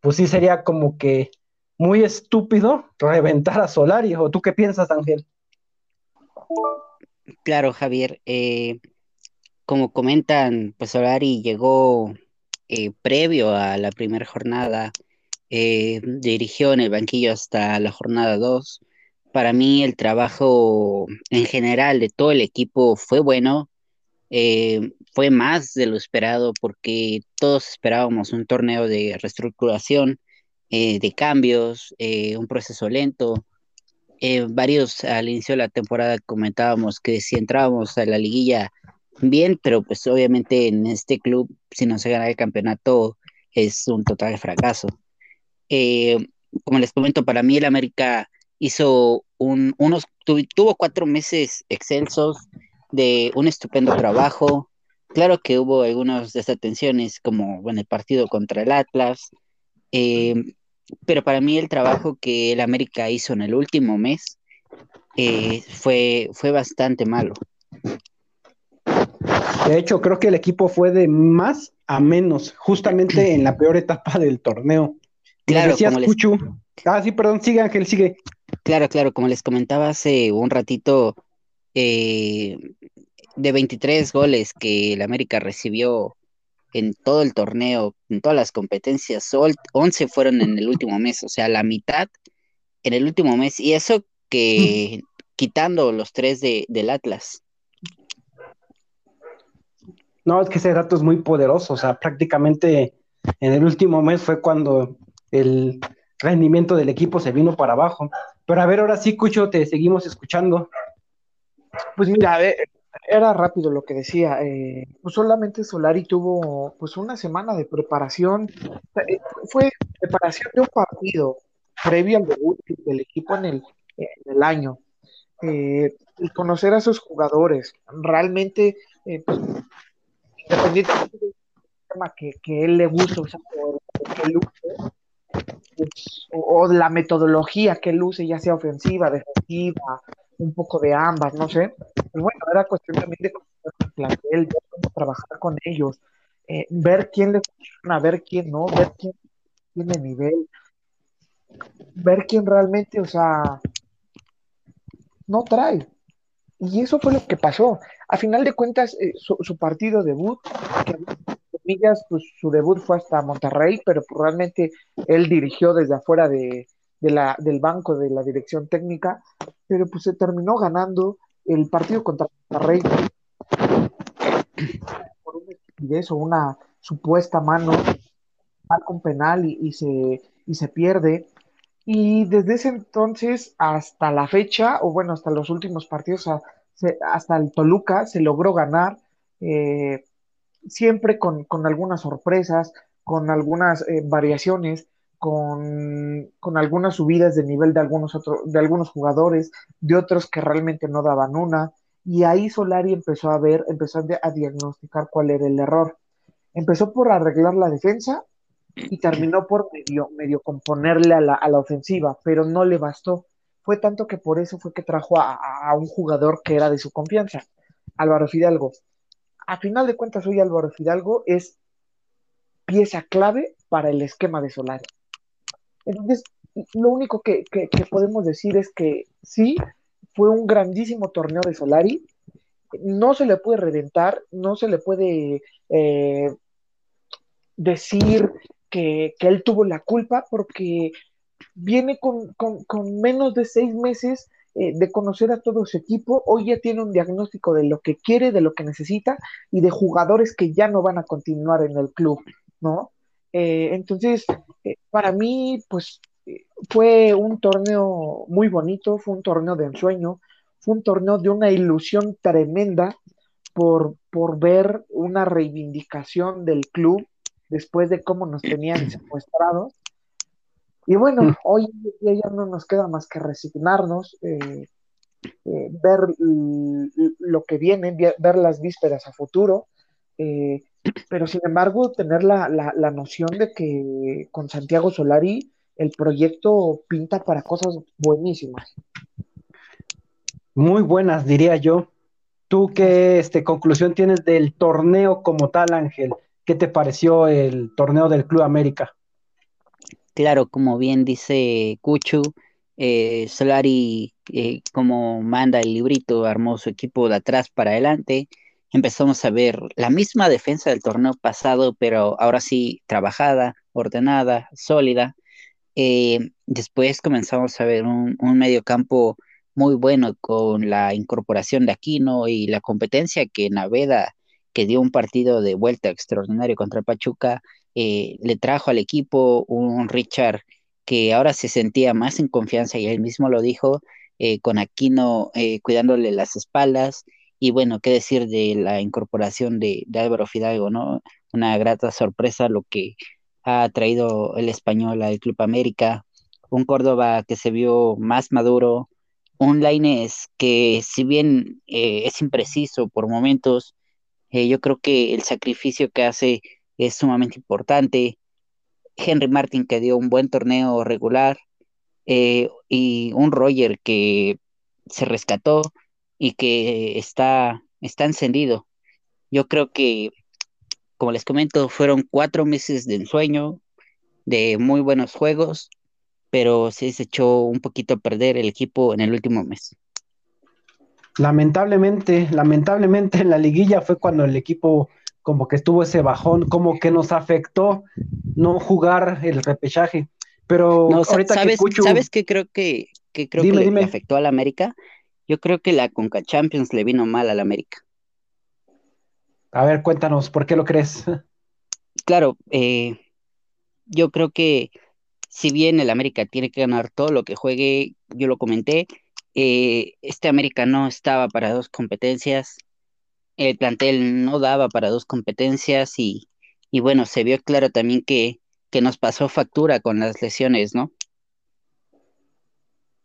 pues sí sería como que muy estúpido reventar a Solari. ¿O tú qué piensas, Ángel? Claro, Javier. Eh, como comentan, pues Solari llegó eh, previo a la primera jornada, eh, dirigió en el banquillo hasta la jornada 2. Para mí el trabajo en general de todo el equipo fue bueno, eh, fue más de lo esperado porque todos esperábamos un torneo de reestructuración, de cambios, un proceso lento. Varios al inicio de la temporada comentábamos que si entrábamos a la liguilla bien, pero pues obviamente en este club, si no se gana el campeonato, es un total fracaso. Eh, como les comento, para mí el América hizo un, unos, tuvo cuatro meses excelsos de un estupendo trabajo. Claro que hubo algunas desatenciones, como en el partido contra el Atlas, eh, pero para mí el trabajo que el América hizo en el último mes eh, fue, fue bastante malo. De hecho, creo que el equipo fue de más a menos, justamente en la peor etapa del torneo. Claro, como les... Ah, sí, perdón, sigue Ángel, sigue. Claro, claro, como les comentaba hace un ratito, eh, de 23 goles que el América recibió en todo el torneo, en todas las competencias, 11 fueron en el último mes, o sea, la mitad en el último mes, y eso que quitando los tres de, del Atlas. No, es que ese dato es muy poderoso, o sea, prácticamente en el último mes fue cuando el rendimiento del equipo se vino para abajo. Pero a ver, ahora sí, Cucho, te seguimos escuchando. Pues mira, era rápido lo que decía. Eh, pues solamente Solari tuvo pues una semana de preparación. Eh, fue preparación de un partido previo al debut del equipo en el, en el año. Eh, conocer a esos jugadores. Realmente, pues, independientemente del tema que, que él le gusta o que él use, o, la metodología que él use, ya sea ofensiva, defensiva, un poco de ambas, no sé. Pues bueno, era cuestión también de plantel, ver cómo trabajar con ellos, eh, ver quién le funciona, ver quién no, ver quién tiene nivel. ver quién realmente, o sea, no trae. Y eso fue lo que pasó. A final de cuentas, eh, su, partido debut, que pues su debut fue hasta Monterrey, pero pues, realmente él dirigió desde afuera de, la, del banco de la dirección técnica, pero pues se terminó ganando el partido contra Monterrey por una estupidez o una supuesta mano con penal y, se, y se pierde. Y desde ese entonces hasta la fecha, o bueno, hasta los últimos partidos, hasta el Toluca se logró ganar, eh, siempre con, algunas sorpresas, con algunas eh, variaciones, con, algunas subidas de nivel de algunos, otros de algunos jugadores, de otros que realmente no daban una. Y ahí Solari empezó a ver, empezó a diagnosticar cuál era el error. Empezó por arreglar la defensa y terminó por medio, medio componerle a la, a la ofensiva, pero no le bastó. Fue tanto que por eso fue que trajo a, a un jugador que era de su confianza, Álvaro Fidalgo. A final de cuentas, hoy Álvaro Fidalgo es pieza clave para el esquema de Solari. Entonces, lo único que, que, podemos decir es que sí, fue un grandísimo torneo de Solari. No se le puede reventar, no se le puede eh, decir que, él tuvo la culpa porque viene con, menos de seis meses eh, de conocer a todo su equipo, hoy ya tiene un diagnóstico de lo que quiere, de lo que necesita y de jugadores que ya no van a continuar en el club, ¿no? Eh, entonces, eh, para mí, pues fue un torneo muy bonito, fue un torneo de ensueño, fue un torneo de una ilusión tremenda por, por ver una reivindicación del club después de cómo nos tenían secuestrados. Y bueno, mm. hoy ya no nos queda más que resignarnos, eh, eh, ver lo que viene, ver las vísperas a futuro, eh, pero sin embargo tener la, la, noción de que con Santiago Solari el proyecto pinta para cosas buenísimas. Muy buenas, diría yo. ¿Tú qué este, conclusión tienes del torneo como tal, Ángel? ¿Qué te pareció el torneo del Club América? Claro, como bien dice Cuchu, eh, Solari, eh, como manda el librito, armó su equipo de atrás para adelante. Empezamos a ver la misma defensa del torneo pasado, pero ahora sí trabajada, ordenada, sólida. Eh, después comenzamos a ver un, un medio campo muy bueno con la incorporación de Aquino y la competencia que Naveda que dio un partido de vuelta extraordinario contra Pachuca, eh, le trajo al equipo un Richard que ahora se sentía más en confianza y él mismo lo dijo, eh, con Aquino eh, cuidándole las espaldas. Y bueno, qué decir de la incorporación de, Álvaro Fidalgo, ¿no? Una grata sorpresa lo que ha traído el español al Club América. Un Córdoba que se vio más maduro, un Laines que si bien es impreciso por momentos, eh, yo creo que el sacrificio que hace es sumamente importante. Henry Martin que dio un buen torneo regular eh, y un Roger que se rescató y que está, está encendido. Yo creo que, como les comento, fueron cuatro meses de ensueño, de muy buenos juegos, pero se echó un poquito a perder el equipo en el último mes lamentablemente, lamentablemente en la liguilla fue cuando el equipo como que estuvo ese bajón, como que nos afectó no jugar el repechaje. Pero ahorita ¿sabes, que ¿sabes qué creo que, creo que le afectó al América? Yo creo que la Conca Champions le vino mal al América. A ver, cuéntanos, ¿por qué lo crees? Claro, eh, yo creo que si bien el América tiene que ganar todo lo que juegue, yo lo comenté, eh, este América no estaba para dos competencias, el plantel no daba para dos competencias y, bueno, se vio claro también que, que nos pasó factura con las lesiones, ¿no?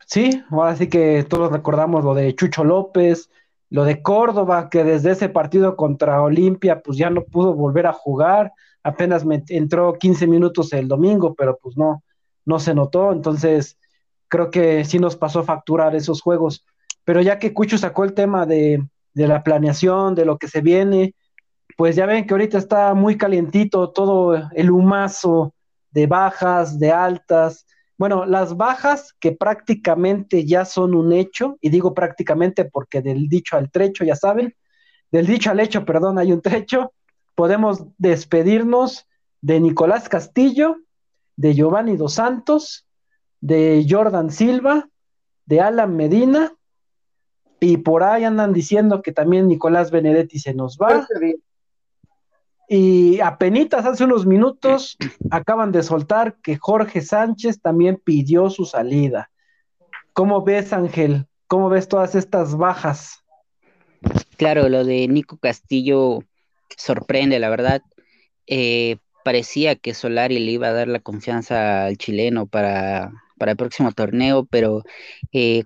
Sí, ahora sí que todos recordamos lo de Chucho López, lo de Córdoba, que desde ese partido contra Olimpia, pues ya no pudo volver a jugar, apenas me entró 15 minutos el domingo, pero pues no, no se notó, entonces creo que sí nos pasó facturar esos juegos. Pero ya que Cucho sacó el tema de, la planeación, de lo que se viene, pues ya ven que ahorita está muy calientito todo el humazo de bajas, de altas, bueno, las bajas que prácticamente ya son un hecho, y digo prácticamente porque del dicho al trecho, ya saben, del dicho al hecho, perdón, hay un trecho, podemos despedirnos de Nicolás Castillo, de Giovanni Dos Santos, de Jordan Silva, de Alan Medina, y por ahí andan diciendo que también Nicolás Benedetti se nos va. Y apenas hace unos minutos acaban de soltar que Jorge Sánchez también pidió su salida. ¿Cómo ves, Ángel? ¿Cómo ves todas estas bajas? Claro, lo de Nico Castillo sorprende, la verdad. Eh, parecía que Solari le iba a dar la confianza al chileno para, el próximo torneo, pero eh,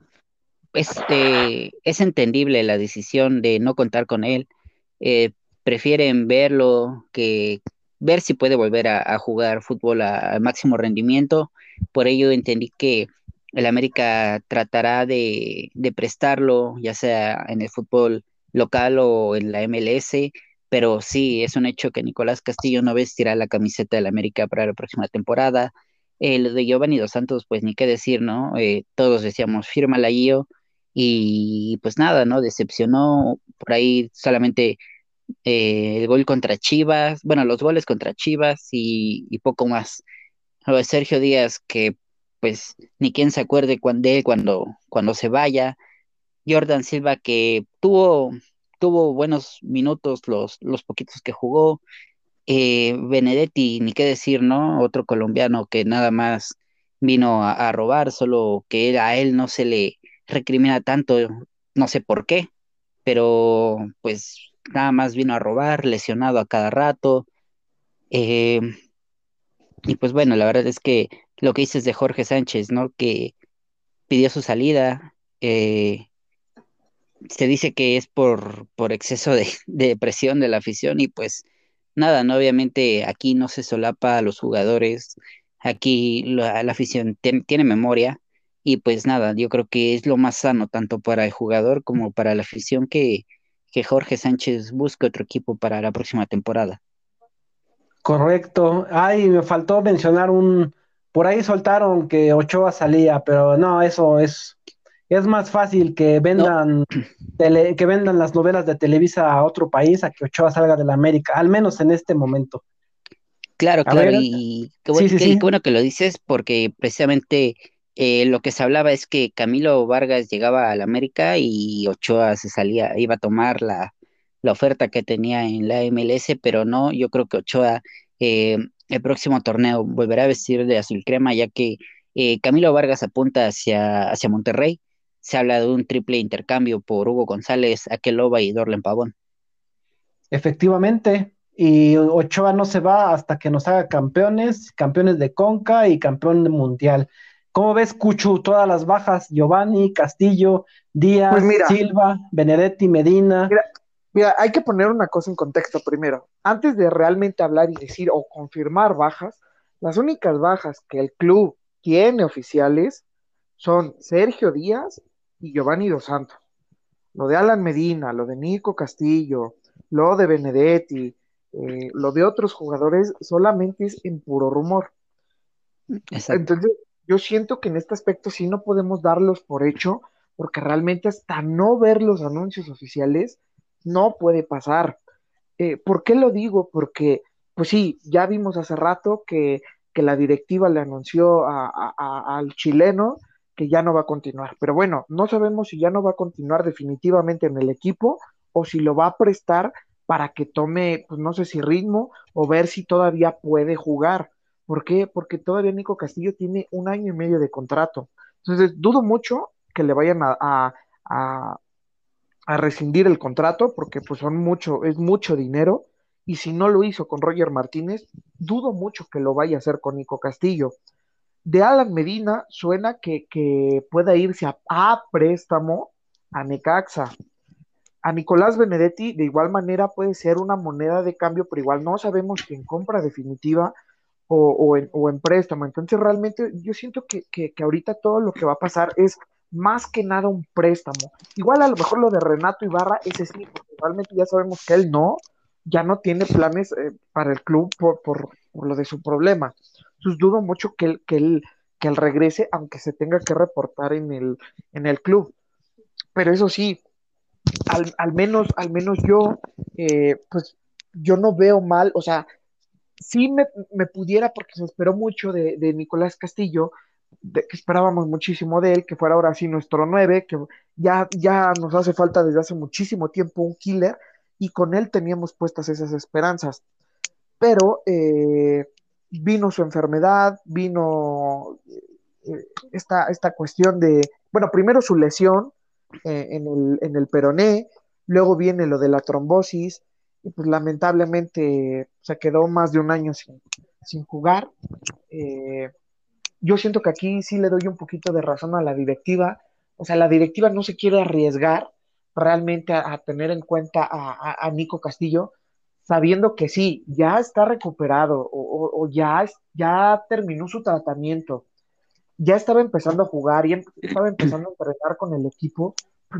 es, eh, es entendible la decisión de no contar con él prefieren verlo que ver si puede volver a, jugar fútbol al máximo rendimiento. Por ello entendí que el América tratará de, prestarlo, ya sea en el fútbol local o en la MLS, pero sí, es un hecho que Nicolás Castillo no vestirá la camiseta del América para la próxima temporada. El de Giovanni Dos Santos, pues ni qué decir, ¿no? Eh, todos decíamos, firma la IO, y pues nada, ¿no? Decepcionó, por ahí solamente eh, el gol contra Chivas, bueno, los goles contra Chivas y, poco más. Sergio Díaz, que pues ni quien se acuerde de él cuando, cuando se vaya. Jordan Silva, que tuvo, tuvo buenos minutos los, los poquitos que jugó. Eh, Benedetti, ni qué decir, ¿no? Otro colombiano que nada más vino a, a robar, solo que a él no se le recrimina tanto, no sé por qué, pero pues nada más vino a robar, lesionado a cada rato. Eh, y pues bueno, la verdad es que lo que dices de Jorge Sánchez, ¿no? Que pidió su salida. Eh, se dice que es por, por exceso de, de, presión de la afición y pues nada, ¿no? Obviamente aquí no se solapa a los jugadores, aquí la afición tiene memoria y pues nada, yo creo que es lo más sano tanto para el jugador como para la afición que, que Jorge Sánchez busque otro equipo para la próxima temporada. Correcto. Ay, me faltó mencionar un. Por ahí soltaron que Ochoa salía, pero no, eso es. Es más fácil que vendan, que vendan las novelas de Televisa a otro país a que Ochoa salga de la América, al menos en este momento. Claro, claro, y qué bueno que lo dices, porque precisamente eh, lo que se hablaba es que Camilo Vargas llegaba a la América y Ochoa se salía, iba a tomar la, oferta que tenía en la MLS, pero no, yo creo que Ochoa eh, el próximo torneo volverá a vestir de azul crema, ya que eh, Camilo Vargas apunta hacia, hacia Monterrey. Se habla de un triple intercambio por Hugo González, Aqueloba y Dorlen Pavón. Efectivamente, y Ochoa no se va hasta que nos haga campeones, campeones de Conca y campeón mundial. ¿Cómo ves, Cuchu, todas las bajas? Giovanni, Castillo, Díaz, pues Silva, Benedetti, Medina. Mira, hay que poner una cosa en contexto primero. Antes de realmente hablar y decir o confirmar bajas, las únicas bajas que el club tiene oficiales son Sergio Díaz y Giovanni Dos Santos. Lo de Alan Medina, lo de Nico Castillo, lo de Benedetti, eh, lo de otros jugadores solamente es en puro rumor. Exacto. Entonces, yo siento que en este aspecto sí no podemos darlos por hecho, porque realmente hasta no ver los anuncios oficiales no puede pasar. Eh, ¿Por qué lo digo? Porque, pues sí, ya vimos hace rato que, la directiva le anunció al chileno que ya no va a continuar. Pero bueno, no sabemos si ya no va a continuar definitivamente en el equipo o si lo va a prestar para que tome, pues no sé si ritmo o ver si todavía puede jugar. ¿Por qué? Porque todavía Nico Castillo tiene un año y medio de contrato. Entonces, dudo mucho que le vayan a, a, rescindir el contrato, porque pues son mucho, es mucho dinero. Y si no lo hizo con Roger Martínez, dudo mucho que lo vaya a hacer con Nico Castillo. De Alan Medina suena que, pueda irse a, a, préstamo a Necaxa. A Nicolás Benedetti, de igual manera, puede ser una moneda de cambio, pero igual no sabemos que en compra definitiva o, en, o, en, préstamo. Entonces, realmente yo siento que, que, ahorita todo lo que va a pasar es más que nada un préstamo. Igual a lo mejor lo de Renato Ibarra, ese sí, porque realmente ya sabemos que él no, ya no tiene planes eh, para el club por, por, por, lo de su problema. Entonces dudo mucho que él, que él, que él regrese, aunque se tenga que reportar en el, en el club. Pero eso sí, al, menos, al menos yo, eh, pues yo no veo mal, o sea, sí me, pudiera, porque se esperó mucho de, Nicolás Castillo, que esperábamos muchísimo de él, que fuera ahora sí nuestro 9, que ya, ya nos hace falta desde hace muchísimo tiempo un killer, y con él teníamos puestas esas esperanzas. Pero eh, vino su enfermedad, vino eh, esta, esta cuestión de, bueno, primero su lesión eh, en, el, en el peroné, luego viene lo de la trombosis, y pues lamentablemente se quedó más de un año sin, jugar. Eh, yo siento que aquí sí le doy un poquito de razón a la directiva. O sea, la directiva no se quiere arriesgar realmente a, tener en cuenta a, Nico Castillo, sabiendo que sí, ya está recuperado o, ya, ya terminó su tratamiento, ya estaba empezando a jugar, ya estaba empezando a entrenar con el equipo,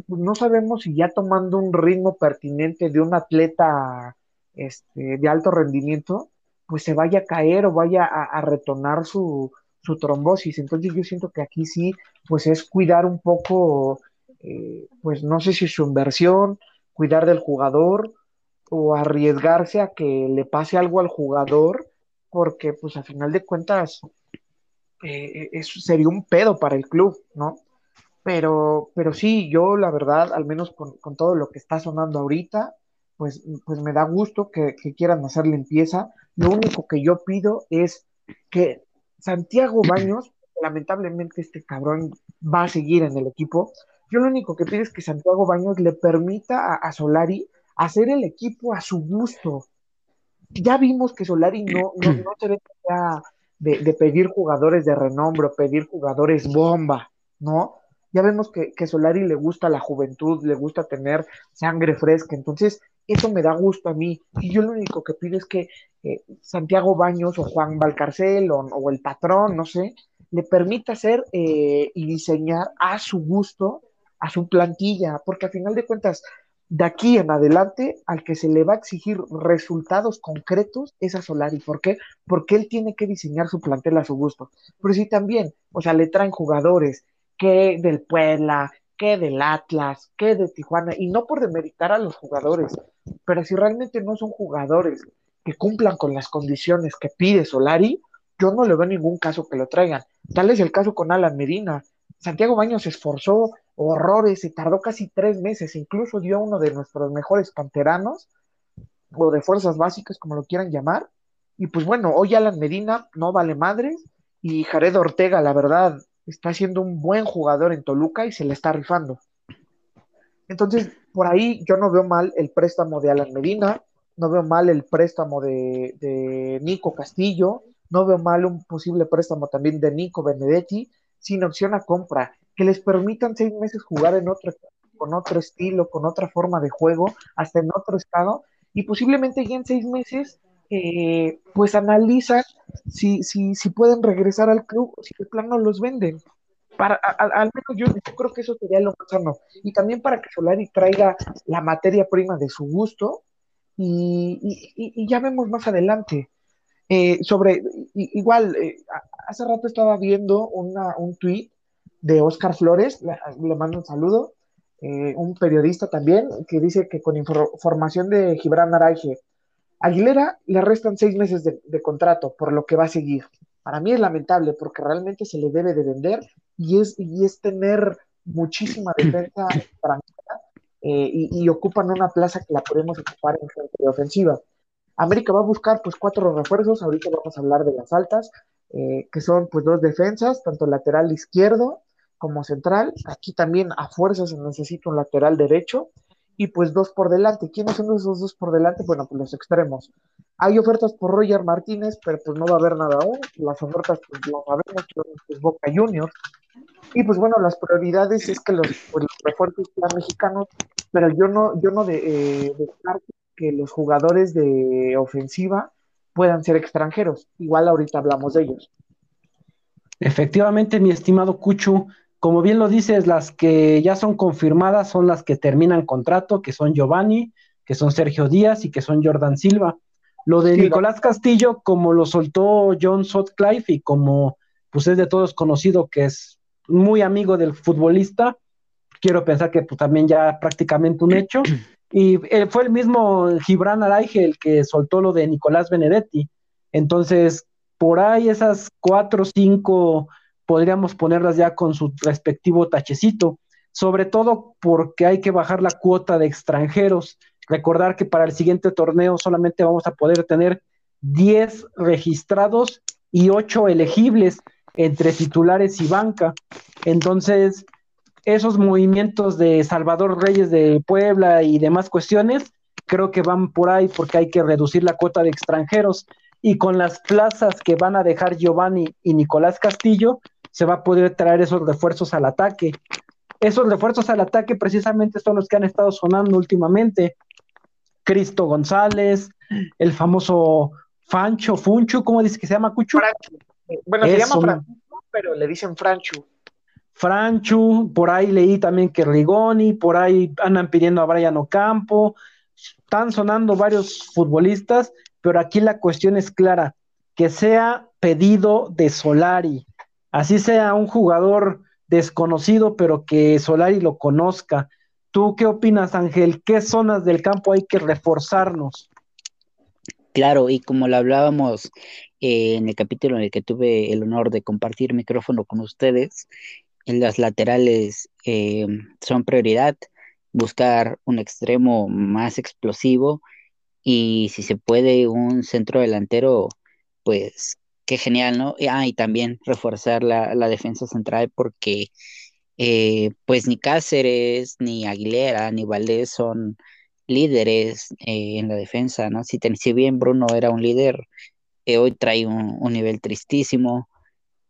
no sabemos si ya tomando un ritmo pertinente de un atleta este, de alto rendimiento, pues se vaya a caer o vaya a, retornar su, trombosis. Entonces yo siento que aquí sí, pues es cuidar un poco, eh, pues no sé si su inversión, cuidar del jugador o arriesgarse a que le pase algo al jugador, porque pues a final de cuentas eh, eso sería un pedo para el club, ¿no? Pero, pero sí, yo la verdad, al menos con, todo lo que está sonando ahorita, pues, pues me da gusto que, quieran hacer limpieza. Lo único que yo pido es que Santiago Baños, lamentablemente este cabrón va a seguir en el equipo. Yo lo único que pido es que Santiago Baños le permita a, Solari hacer el equipo a su gusto. Ya vimos que Solari no, no, no se ve de, de, pedir jugadores de renombre, pedir jugadores bomba, ¿no? Ya vemos que, que Solari le gusta la juventud, le gusta tener sangre fresca, entonces eso me da gusto a mí. Y yo lo único que pido es que eh, Santiago Baños o Juan Valcarcel o, el patrón, no sé, le permita hacer eh, y diseñar a su gusto, a su plantilla, porque a final de cuentas, de aquí en adelante, al que se le va a exigir resultados concretos es a Solari. ¿Por qué? Porque él tiene que diseñar su plantel a su gusto. Pero sí también, o sea, le traen jugadores que del Puebla, que del Atlas, que de Tijuana, y no por demeritar a los jugadores, pero si realmente no son jugadores que cumplan con las condiciones que pide Solari, yo no le veo ningún caso que lo traigan. Tal es el caso con Alan Medina. Santiago Baños se esforzó horrores, se tardó casi tres meses, incluso dio uno de nuestros mejores canteranos, o de fuerzas básicas, como lo quieran llamar. Y pues bueno, hoy Alan Medina no vale madre, y Jared Ortega, la verdad, está siendo un buen jugador en Toluca y se le está rifando. Entonces, por ahí yo no veo mal el préstamo de Alan Medina, no veo mal el préstamo de, Nico Castillo, no veo mal un posible préstamo también de Nico Benedetti, sin opción a compra, que les permitan seis meses jugar en otro, con otro estilo, con otra forma de juego, hasta en otro estado, y posiblemente ya en seis meses eh, pues analizan si, si, si pueden regresar al club o si el plan no los venden. Para, al menos yo, creo que eso sería lo más sano. Y también para que Solari traiga la materia prima de su gusto y, ya vemos más adelante. Eh, sobre, igual, eh, hace rato estaba viendo una, un tweet de Oscar Flores, le, mando un saludo, un periodista también, que dice que con información de Gibran Araige Aguilera le restan seis meses de, contrato, por lo que va a seguir. Para mí es lamentable porque realmente se le debe de vender y es, y es tener muchísima defensa extranjera eh, y, ocupan una plaza que la podemos ocupar en frente de ofensiva. América va a buscar pues cuatro refuerzos, ahorita vamos a hablar de las altas, eh, que son pues dos defensas, tanto lateral izquierdo como central. Aquí también a fuerzas se necesita un lateral derecho y pues dos por delante. ¿Quiénes son esos dos por delante? Bueno, pues los extremos. Hay ofertas por Roger Martínez, pero pues no va a haber nada aún. Las ofertas, pues lo sabemos, que es Boca Juniors. Y pues bueno, las prioridades es que los, pues, refuerzos sean mexicanos, pero yo no, yo no de, eh, que los jugadores de ofensiva puedan ser extranjeros. Igual ahorita hablamos de ellos. Efectivamente, mi estimado Cuchu, como bien lo dices, las que ya son confirmadas son las que terminan contrato, que son Giovanni, que son Sergio Díaz y que son Jordan Silva. Lo de Nicolás Castillo, como lo soltó John Sutcliffe y como pues es de todos conocido que es muy amigo del futbolista. Quiero pensar que pues, también ya prácticamente un hecho. Y eh, fue el mismo Gibran Araige el que soltó lo de Nicolás Benedetti. Entonces, por ahí esas cuatro o cinco podríamos ponerlas ya con su respectivo tachecito, sobre todo porque hay que bajar la cuota de extranjeros. Recordar que para el siguiente torneo solamente vamos a poder tener 10 registrados y 8 elegibles entre titulares y banca. Entonces, esos movimientos de Salvador Reyes de Puebla y demás cuestiones, creo que van por ahí porque hay que reducir la cuota de extranjeros y con las plazas que van a dejar Giovanni y Nicolás Castillo, se va a poder traer esos refuerzos al ataque. Esos refuerzos al ataque precisamente son los que han estado sonando últimamente. Cristo González, el famoso Fancho, Funcho, ¿cómo dice que se llama Cucho? Bueno, se llama Francisco, pero le dicen Franchu. Franchu, por ahí leí también que Rigoni, por ahí andan pidiendo a Brian Ocampo, están sonando varios futbolistas, pero aquí la cuestión es clara, que sea pedido de Solari, así sea un jugador desconocido, pero que Solari lo conozca. ¿Tú qué opinas, Ángel? ¿Qué zonas del campo hay que reforzarnos? Claro, y como lo hablábamos eh, en el capítulo en el que tuve el honor de compartir micrófono con ustedes, en las laterales eh, son prioridad, buscar un extremo más explosivo y si se puede un centro delantero, pues qué genial, ¿no? Ah, y también reforzar la, defensa central porque eh, pues ni Cáceres, ni Aguilera, ni Valdés son líderes eh, en la defensa, ¿no? Si, si bien Bruno era un líder, hoy trae un, un nivel tristísimo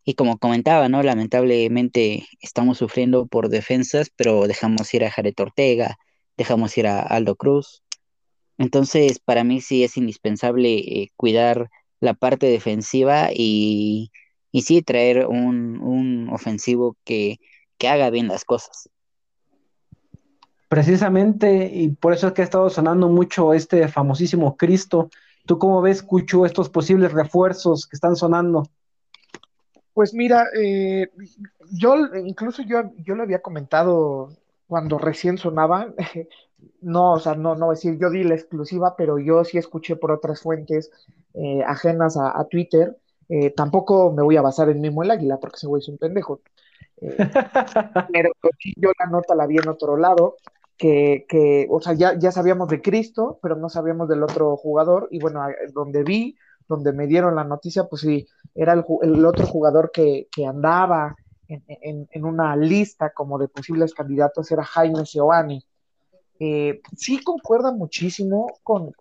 y como comentaba, ¿no? Lamentablemente estamos sufriendo por defensas, pero dejamos ir a Jared Ortega, dejamos ir a Aldo Cruz. Entonces, para mí sí es indispensable eh, cuidar la parte defensiva y, y sí traer un, ofensivo que, que haga bien las cosas. Precisamente, y por eso es que ha estado sonando mucho este famosísimo Cristo. ¿Tú cómo ves, Cucho, estos posibles refuerzos que están sonando? Pues mira, eh, yo incluso yo, yo lo había comentado cuando recién sonaba, no, o sea, no, no decir yo di la exclusiva, pero yo sí escuché por otras fuentes eh, ajenas a, Twitter. Eh, tampoco me voy a basar en mismo el águila, porque ese güey es un pendejo. pero yo la nota la vi en otro lado, que, que o sea, ya, ya sabíamos de Cristo, pero no sabíamos del otro jugador, y bueno, donde vi donde me dieron la noticia, pues sí, era el, otro jugador que, andaba en, una lista como de posibles candidatos, era Jaime Giovanni. Eh, sí concuerda muchísimo con,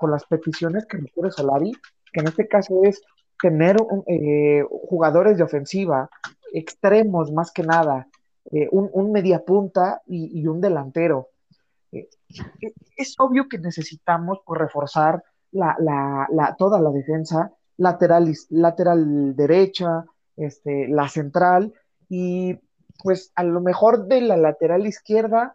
las peticiones que requiere Solari, que en este caso es tener eh, jugadores de ofensiva, extremos más que nada, eh, un, un mediapunta y, un delantero. es obvio que necesitamos reforzar toda la defensa, lateral, lateral derecha, este, la central, y pues a lo mejor de la lateral izquierda,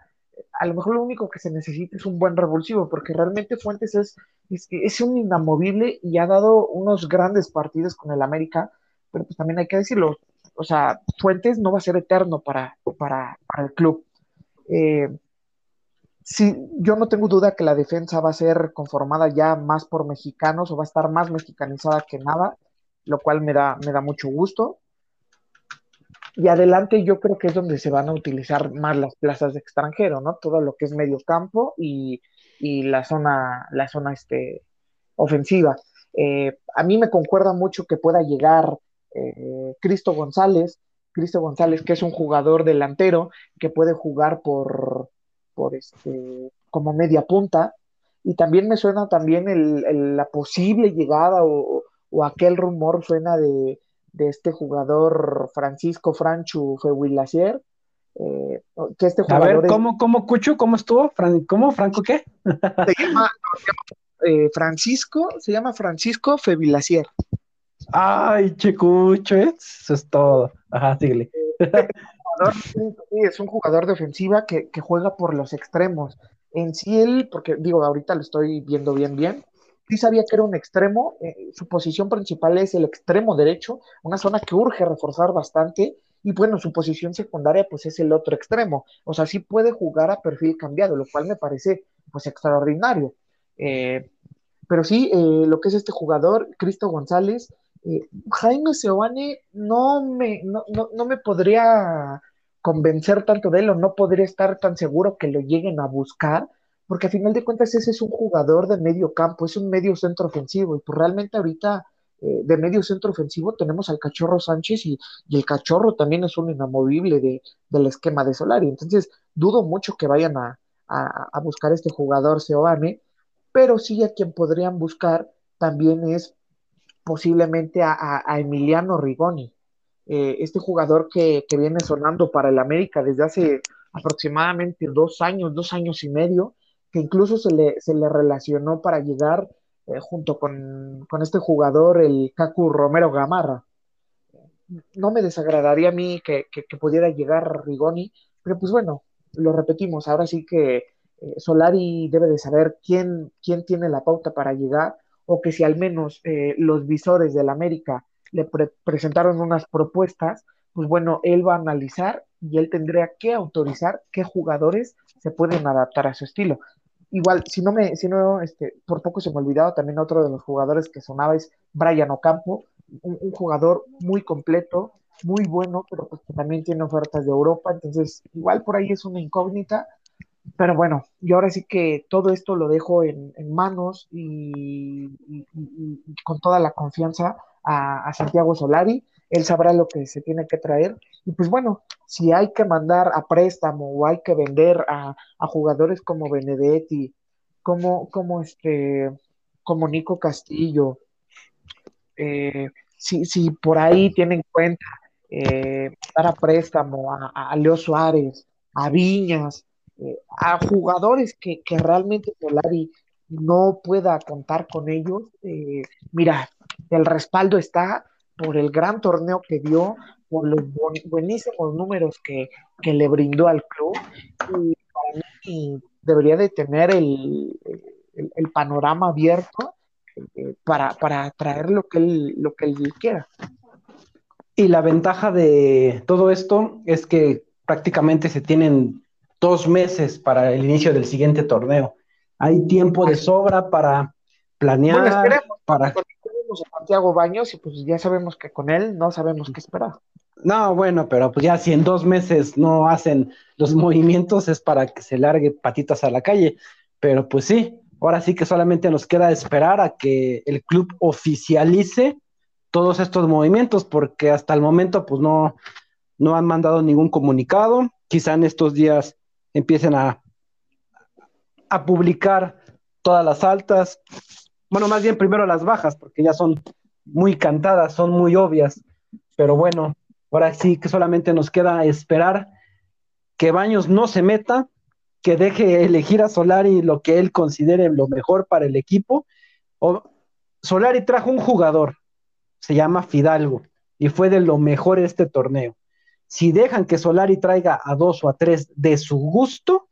a lo mejor lo único que se necesita es un buen revulsivo, porque realmente Fuentes es, es, un inamovible y ha dado unos grandes partidos con el América, pero pues también hay que decirlo, o sea, Fuentes no va a ser eterno para, para, para el club. Eh, sí, yo no tengo duda que la defensa va a ser conformada ya más por mexicanos o va a estar más mexicanizada que nada, lo cual me da, me da mucho gusto. Y adelante yo creo que es donde se van a utilizar más las plazas de extranjero, ¿no? Todo lo que es medio campo y, la zona, la zona este, ofensiva. Eh, a mí me concuerda mucho que pueda llegar eh, Cristo González, Cristo González, que es un jugador delantero que puede jugar por, por este, como media punta. Y también me suena también el, la posible llegada o, aquel rumor suena de, este jugador Francisco Franchu Fehuilacier, eh, que este jugador... A ver, ¿cómo, cómo, Cucho? ¿Cómo estuvo? ¿Cómo, Franco qué? Se llama, eh, Francisco, se llama Francisco Fehuilacier. Ay, Checucho, eso es todo. Ajá, síguele. es un jugador de ofensiva que, juega por los extremos. En sí él, porque digo, ahorita lo estoy viendo bien, bien, sí sabía que era un extremo, eh, su posición principal es el extremo derecho, una zona que urge reforzar bastante, y bueno, su posición secundaria pues es el otro extremo, o sea, sí puede jugar a perfil cambiado, lo cual me parece pues extraordinario. Eh, pero sí, eh, lo que es este jugador, Cristo González, Jaime Seoane no me, no, no me podría convencer tanto de él o no podría estar tan seguro que lo lleguen a buscar, porque a final de cuentas ese es un jugador de medio campo, es un medio centro ofensivo, y pues realmente ahorita eh, de medio centro ofensivo tenemos al Cachorro Sánchez y, el Cachorro también es un inamovible de, del esquema de Solari, entonces dudo mucho que vayan a, a, buscar este jugador Seoane, pero sí a quien podrían buscar también es posiblemente a, a Emiliano Rigoni, eh, este jugador que, que, viene sonando para el América desde hace aproximadamente dos años, dos años y medio, que incluso se le, se le relacionó para llegar eh, junto con, con, este jugador, el Cacu Romero Gamarra. No me desagradaría a mí que, que, pudiera llegar Rigoni, pero pues bueno, lo repetimos, ahora sí que eh, Solari debe de saber quién, quién tiene la pauta para llegar, o que si al menos eh, los visores del América le presentaron unas propuestas, pues bueno, él va a analizar y él tendría que autorizar qué jugadores se pueden adaptar a su estilo igual, si no me, si no, este, por poco se me ha olvidado también otro de los jugadores que sonaba es Brian Ocampo, un, jugador muy completo, muy bueno, pero pues que también tiene ofertas de Europa, entonces igual por ahí es una incógnita, pero bueno, yo ahora sí que todo esto lo dejo en, manos y, con toda la confianza a, a Santiago Solari él sabrá lo que se tiene que traer. Y pues bueno, si hay que mandar a préstamo o hay que vender a, jugadores como Benedetti, como, como este, como Nico Castillo, eh, si, si, por ahí tienen en cuenta eh, dar a préstamo a, Leo Suárez, a Viñas, eh, a jugadores que, que realmente Solari no pueda contar con ellos, mira, el respaldo está, por el gran torneo que dio, por los buenísimos números que, le brindó al club y para mí debería de tener el, panorama abierto eh, para, para traer lo que, él, lo que él quiera. Y la ventaja de todo esto es que prácticamente se tienen dos meses para el inicio del siguiente torneo. Hay tiempo de sobra para planear, para Santiago Baños y pues ya sabemos que con él no sabemos qué esperar. No, bueno, pero pues ya si en dos meses no hacen los movimientos es para que se largue patitas a la calle. Pero pues sí, ahora sí que solamente nos queda esperar a que el club oficialice todos estos movimientos, porque hasta el momento pues no, no han mandado ningún comunicado. Quizá en estos días empiecen a, a publicar todas las altas, bueno, más bien primero las bajas, porque ya son muy cantadas, son muy obvias. Pero bueno, ahora sí que solamente nos queda esperar que Baños no se meta, que deje elegir a Solari lo que él considere lo mejor para el equipo. O, Solari trajo un jugador, se llama Fidalgo, y fue de lo mejor este torneo. Si dejan que Solari traiga a dos o a tres de su gusto,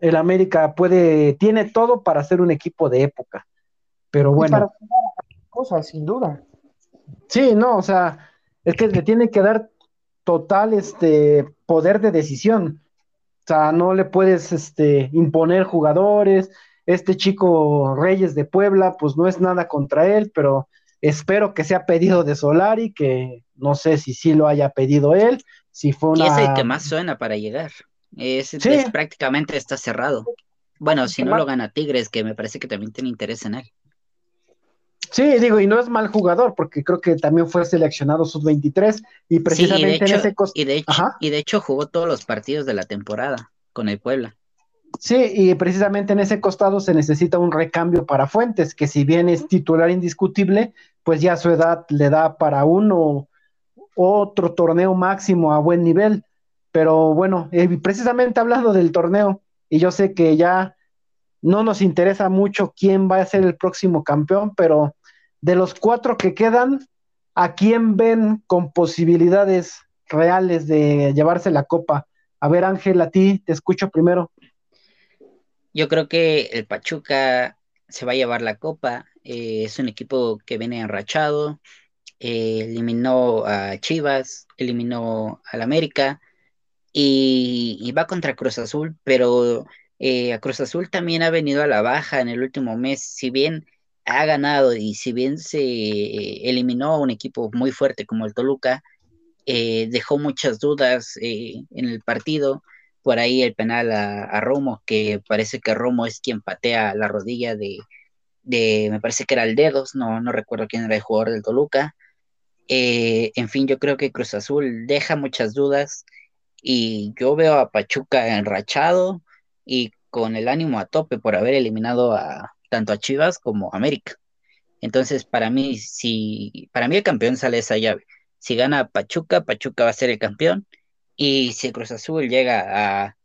el América puede, tiene todo para ser un equipo de época. Pero bueno. cosas, sin duda. Sí, no, o sea, es que le tiene que dar total este poder de decisión. O sea, no le puedes este, imponer jugadores. Este chico Reyes de Puebla, pues no es nada contra él, pero espero que sea pedido de Solari, que no sé si sí lo haya pedido él, si fue una... Y es el que más suena para llegar. Es, es prácticamente está cerrado. Bueno, si no lo gana Tigres, que me parece que también tiene interés en él. Sí, digo, y no es mal jugador, porque creo que también fue seleccionado sub-23 y precisamente en ese y de, hecho, y de hecho jugó todos los partidos de la temporada con el Puebla. Sí, y precisamente en ese costado se necesita un recambio para Fuentes, que si bien es titular indiscutible, pues ya su edad le da para uno otro torneo máximo a buen nivel. Pero bueno, eh, precisamente hablando del torneo, y yo sé que ya no nos interesa mucho quién va a ser el próximo campeón, pero de los cuatro que quedan, ¿a quién ven con posibilidades reales de llevarse la copa? A ver, Ángel, a ti te escucho primero. Yo creo que el Pachuca se va a llevar la copa. Eh, es un equipo que viene enrachado, eh, eliminó a Chivas, eliminó al América y, va contra Cruz Azul, pero eh, a Cruz Azul también ha venido a la baja en el último mes, si bien ha ganado y si bien se eliminó a un equipo muy fuerte como el Toluca, dejó muchas dudas en el partido por ahí el penal a, Romo, que parece que Romo es quien patea la rodilla de, me parece que era el Dedos, no, no recuerdo quién era el jugador del Toluca. Eh, en fin, yo creo que Cruz Azul deja muchas dudas y yo veo a Pachuca enrachado y con el ánimo a tope por haber eliminado a tanto a Chivas como a América. Entonces, para mí, si para mí el campeón sale esa llave. Si gana Pachuca, Pachuca va a ser el campeón y si Cruz Azul llega a,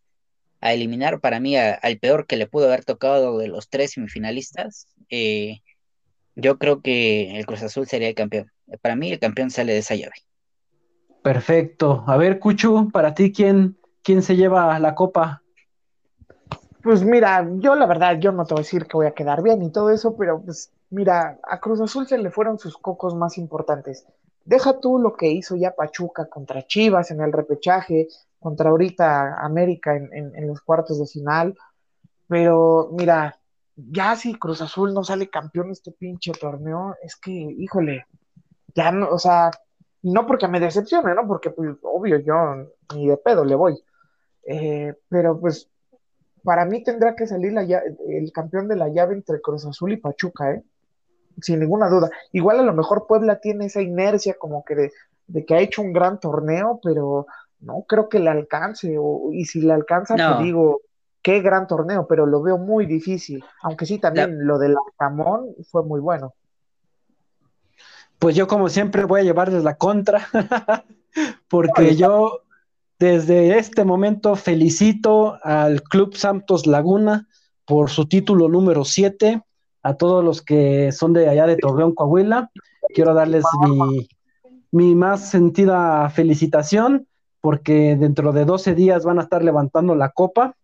eliminar para mí al peor que le pudo haber tocado de los tres semifinalistas, eh, yo creo que el Cruz Azul sería el campeón. Para mí el campeón sale de esa llave. Perfecto. A ver, Cuchu, para ti, ¿quién, quién se lleva la copa? Pues mira, yo la verdad, yo no te voy a decir que voy a quedar bien y todo eso, pero pues mira, a Cruz Azul se le fueron sus cocos más importantes. Deja tú lo que hizo ya Pachuca contra Chivas en el repechaje, contra ahorita América en, los cuartos de final. Pero mira, ya si Cruz Azul no sale campeón este pinche torneo, es que, híjole, ya no, o sea, no porque me decepcione, ¿no? Porque, pues, obvio, yo ni de pedo le voy. Eh, pero, pues, para mí tendrá que salir la, el campeón de la llave entre Cruz Azul y Pachuca, ¿eh? sin ninguna duda. Igual a lo mejor Puebla tiene esa inercia como que de, que ha hecho un gran torneo, pero no creo que le alcance, o, y si le alcanza, te digo, qué gran torneo, pero lo veo muy difícil, aunque sí también lo del Arcamón fue muy bueno. Pues yo como siempre voy a llevarles la contra, porque yo desde este momento felicito al Club Santos Laguna por su título número 7 a todos los que son de allá de Torreón, Coahuila. Quiero darles mi, más sentida felicitación porque dentro de 12 días van a estar levantando la copa.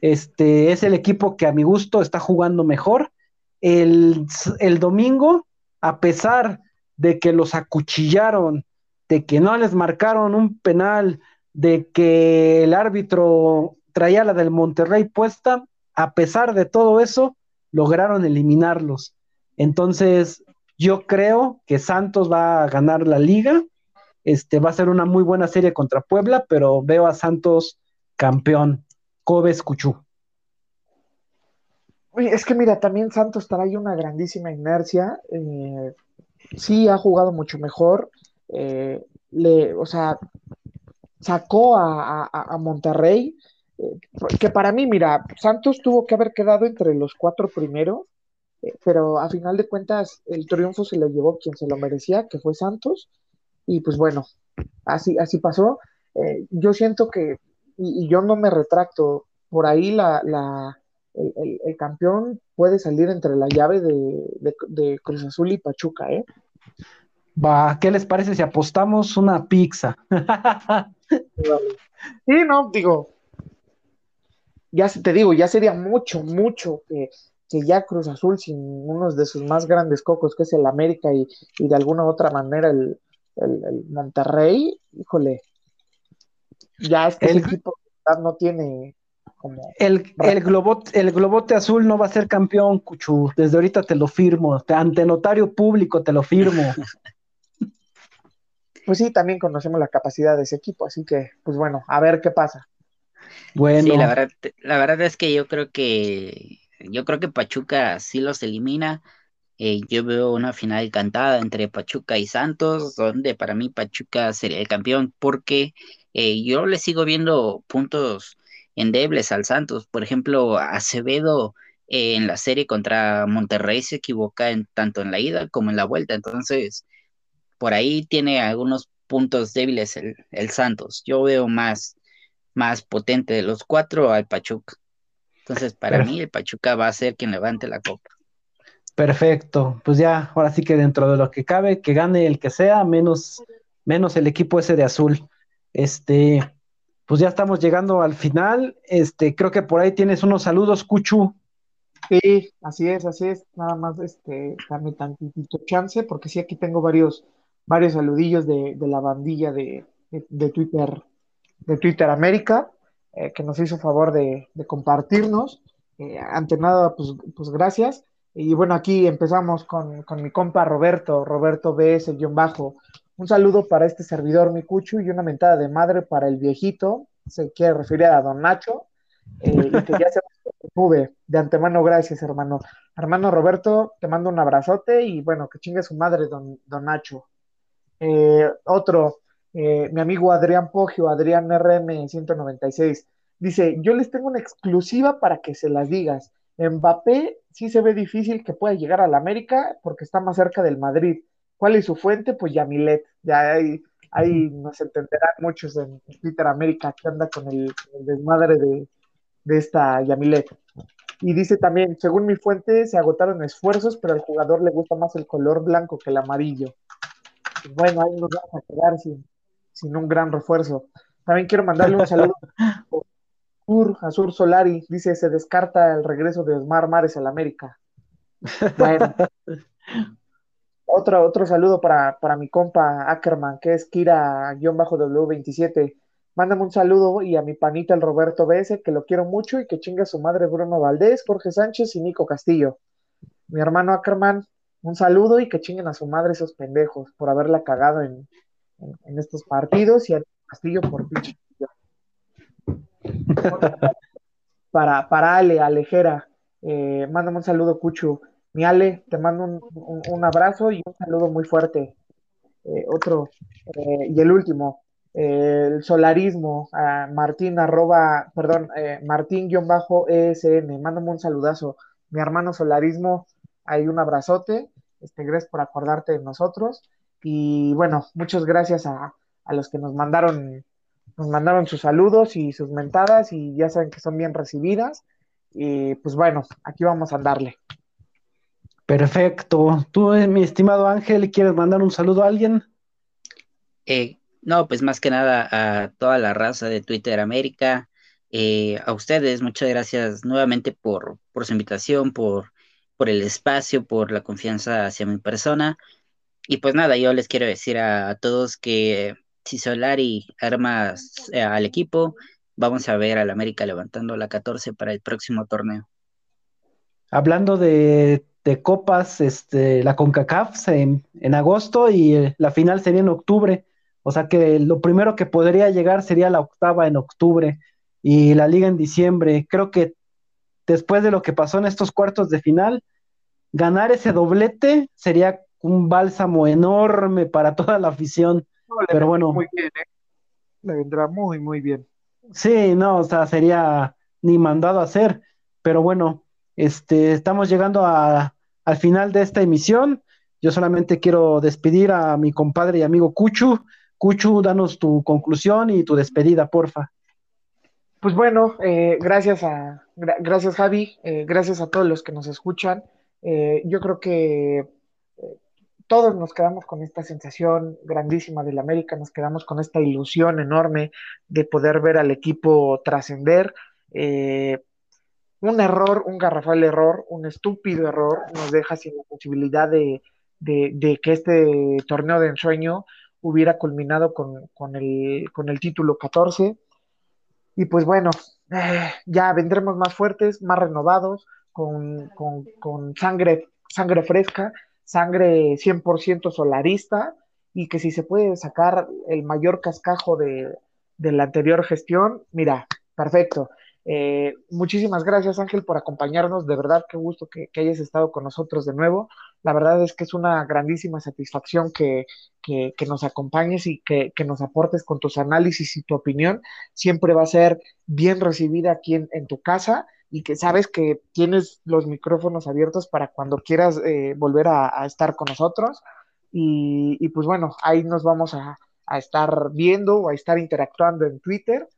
Este es el equipo que a mi gusto está jugando mejor. El, el domingo, a pesar de que los acuchillaron, de que no les marcaron un penal, de que el árbitro traía la del Monterrey puesta, a pesar de todo eso, lograron eliminarlos. Entonces, yo creo que Santos va a ganar la liga. Este va a ser una muy buena serie contra Puebla, pero veo a Santos campeón. Cobes Cuchú. Es que mira, también Santos trae una grandísima inercia. Eh, sí, ha jugado mucho mejor. Eh, le, o sea, sacó a Monterrey eh, que para mí, mira, Santos tuvo que haber quedado entre los cuatro primeros, eh, pero a final de cuentas el triunfo se lo llevó quien se lo merecía, que fue Santos, y pues bueno, así, así pasó. Eh, yo siento que, y, yo no me retracto, por ahí la, la el, campeón puede salir entre la llave de, Cruz Azul y Pachuca, ¿eh? Va, ¿qué les parece si apostamos una pizza? sí, no, digo, ya te digo, ya sería mucho, mucho que, ya Cruz Azul, sin uno de sus más grandes cocos, que es el América y, de alguna otra manera el, Monterrey, híjole, ya es que el, equipo no tiene como... El, el, globote, el globote azul no va a ser campeón, Cuchu, desde ahorita te lo firmo, ante notario público te lo firmo. pues sí, también conocemos la capacidad de ese equipo, así que, pues bueno, a ver qué pasa. Bueno. Sí, la verdad, la verdad es que yo creo que yo creo que Pachuca sí los elimina. Eh, yo veo una final cantada entre Pachuca y Santos, donde para mí Pachuca sería el campeón, porque eh, yo le sigo viendo puntos endebles al Santos. Por ejemplo, Acevedo eh, en la serie contra Monterrey se equivoca en, tanto en la ida como en la vuelta. Entonces, por ahí tiene algunos puntos débiles el, el Santos. Yo veo más más potente de los cuatro al Pachuca. Entonces, para mí, el Pachuca va a ser quien levante la copa. Perfecto, pues ya, ahora sí que dentro de lo que cabe, que gane el que sea, menos, menos el equipo ese de azul. Este, pues ya estamos llegando al final. Este, creo que por ahí tienes unos saludos, Cuchu. Sí, así es, así es. Nada más este, dame tantito chance, porque sí, aquí tengo varios, varios saludillos de, de la bandilla de, de, Twitter, de Twitter América, eh, que nos hizo favor de, compartirnos. Eh, ante nada, pues, pues gracias. Y bueno, aquí empezamos con, con mi compa Roberto, Roberto BS-bajo. Un saludo para este servidor, mi cucho, y una mentada de madre para el viejito, se quiere referir a don Nacho, eh, y que ya se nube. De antemano, gracias, hermano. Hermano Roberto, te mando un abrazote y bueno, que chingue su madre, don, don Nacho. Eh, otro, eh, mi amigo Adrián Pogio, Adrián RM 196, dice: Yo les tengo una exclusiva para que se las digas. Mbappé sí se ve difícil que pueda llegar a la América porque está más cerca del Madrid. ¿Cuál es su fuente? Pues Yamilet. Ya ahí, ahí nos entenderán muchos en Twitter América que anda con el, el desmadre de, de esta Yamilet. Y dice también, según mi fuente, se agotaron esfuerzos, pero al jugador le gusta más el color blanco que el amarillo. Bueno, ahí nos vamos a quedar sin, sin un gran refuerzo. También quiero mandarle un saludo a Sur Solari. Dice, se descarta el regreso de Osmar Mares al América. Bueno. otro, otro saludo para, para mi compa Ackerman, que es Kira-W27 Mándame un saludo y a mi panita el Roberto BS, que lo quiero mucho y que chinga su madre Bruno Valdés, Jorge Sánchez y Nico Castillo. Mi hermano Ackerman, un saludo y que chinguen a su madre esos pendejos por haberla cagado en, en, estos partidos y a Castillo por pinche. para, para Ale, Alejera, eh, mándame un saludo, Cuchu. Mi Ale, te mando un, un, abrazo y un saludo muy fuerte. Eh, otro, eh, y el último, el solarismo, Martín arroba, perdón, eh, Martín-ESN, mándame un saludazo. Mi hermano solarismo, hay un abrazote, este, gracias por acordarte de nosotros. Y bueno, muchas gracias a, a los que nos mandaron, nos mandaron sus saludos y sus mentadas, y ya saben que son bien recibidas. Y pues bueno, aquí vamos a andarle. Perfecto. Tú, mi estimado Ángel, ¿quieres mandar un saludo a alguien? Eh, no, pues más que nada a toda la raza de Twitter América, eh, a ustedes, muchas gracias nuevamente por, por su invitación, por, por el espacio, por la confianza hacia mi persona. Y pues nada, yo les quiero decir a, todos que si Solari arma eh, al equipo, vamos a ver al América levantando la 14 para el próximo torneo. Hablando de, copas, este, la CONCACAF en, en agosto y eh, la final sería en octubre. O sea que lo primero que podría llegar sería la octava en octubre y la liga en diciembre. Creo que después de lo que pasó en estos cuartos de final, ganar ese doblete sería un bálsamo enorme para toda la afición. Pero bueno. Muy bien, ¿eh? Le vendrá muy, muy bien. Sí, no, o sea, sería ni mandado a hacer. Pero bueno, este, estamos llegando a, al final de esta emisión. Yo solamente quiero despedir a mi compadre y amigo Cuchu. Cuchu, danos tu conclusión y tu despedida, porfa. Pues bueno, eh, gracias a gra gracias Javi, eh, gracias a todos los que nos escuchan. Eh, yo creo que eh, todos nos quedamos con esta sensación grandísima del América, nos quedamos con esta ilusión enorme de poder ver al equipo trascender. Un error, un garrafal error, un estúpido error, nos deja sin la posibilidad de, que este torneo de ensueño hubiera culminado con, el, con el título 14. Y pues bueno, eh, ya vendremos más fuertes, más renovados, con, con, con sangre, sangre fresca, sangre 100% solarista, y que si se puede sacar el mayor cascajo de, de la anterior gestión, mira, perfecto. Eh, muchísimas gracias Ángel por acompañarnos, de verdad qué gusto que, que, hayas estado con nosotros de nuevo. La verdad es que es una grandísima satisfacción que, que, que nos acompañes y que, nos aportes con tus análisis y tu opinión. Siempre va a ser bien recibida aquí en, tu casa y que sabes que tienes los micrófonos abiertos para cuando quieras eh, volver a, estar con nosotros. Y, y, pues bueno, ahí nos vamos a, a estar viendo o a estar interactuando en Twitter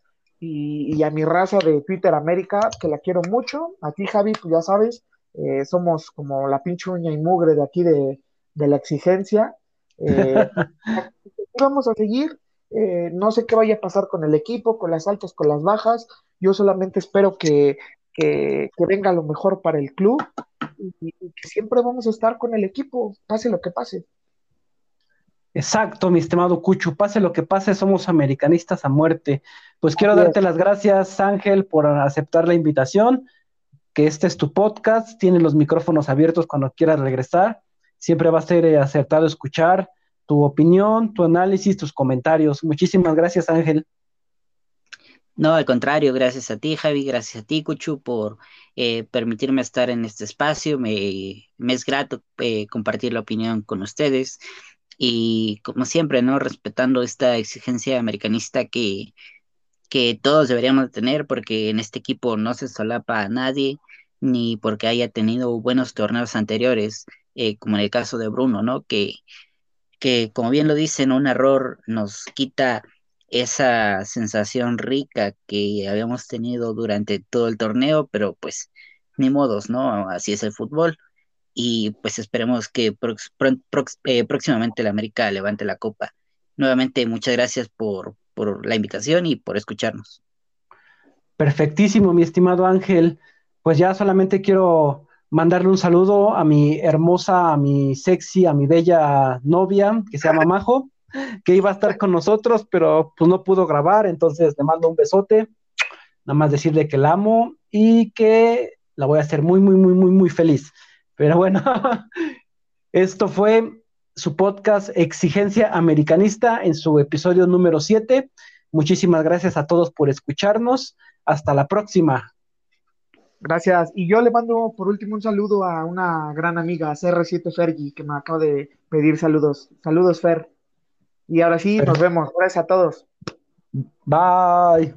y, y, a mi raza de Twitter América, que la quiero mucho. A ti, Javi, pues ya sabes, eh, somos como la pinche uña y mugre de aquí de, de la exigencia. Eh, vamos a seguir. Eh, no sé qué vaya a pasar con el equipo, con las altas, con las bajas. Yo solamente espero que, que, venga lo mejor para el club y, que siempre vamos a estar con el equipo, pase lo que pase. Exacto, mi estimado Cuchu, pase lo que pase, somos americanistas a muerte. Pues quiero darte las gracias, Ángel, por aceptar la invitación, que este es tu podcast, tienes los micrófonos abiertos cuando quieras regresar, siempre va a ser eh, acertado escuchar tu opinión, tu análisis, tus comentarios. Muchísimas gracias, Ángel. No, al contrario, gracias a ti, Javi, gracias a ti, Cuchu, por eh, permitirme estar en este espacio. Me, es grato eh, compartir la opinión con ustedes y, como siempre, ¿no? Respetando esta exigencia americanista que, que todos deberíamos tener, porque en este equipo no se solapa a nadie, ni porque haya tenido buenos torneos anteriores, eh, como en el caso de Bruno, ¿no? Que, que, como bien lo dicen, un error nos quita esa sensación rica que habíamos tenido durante todo el torneo, pero pues ni modos, ¿no? Así es el fútbol. Y pues esperemos que eh, próximamente la América levante la copa. Nuevamente, muchas gracias por, por la invitación y por escucharnos. Perfectísimo, mi estimado Ángel. Pues ya solamente quiero mandarle un saludo a mi hermosa, a mi sexy, a mi bella novia que se llama Majo que iba a estar con nosotros, pero pues no pudo grabar, entonces le mando un besote, nada más decirle que la amo y que la voy a hacer muy, muy, muy, muy, muy feliz. Pero bueno, esto fue su podcast Exigencia Americanista en su episodio número 7. Muchísimas gracias a todos por escucharnos. Hasta la próxima. Gracias. Y yo le mando por último un saludo a una gran amiga, CR7 Fergie, que me acaba de pedir saludos. Saludos, Fer. Y ahora sí, nos vemos. Gracias a todos. Bye.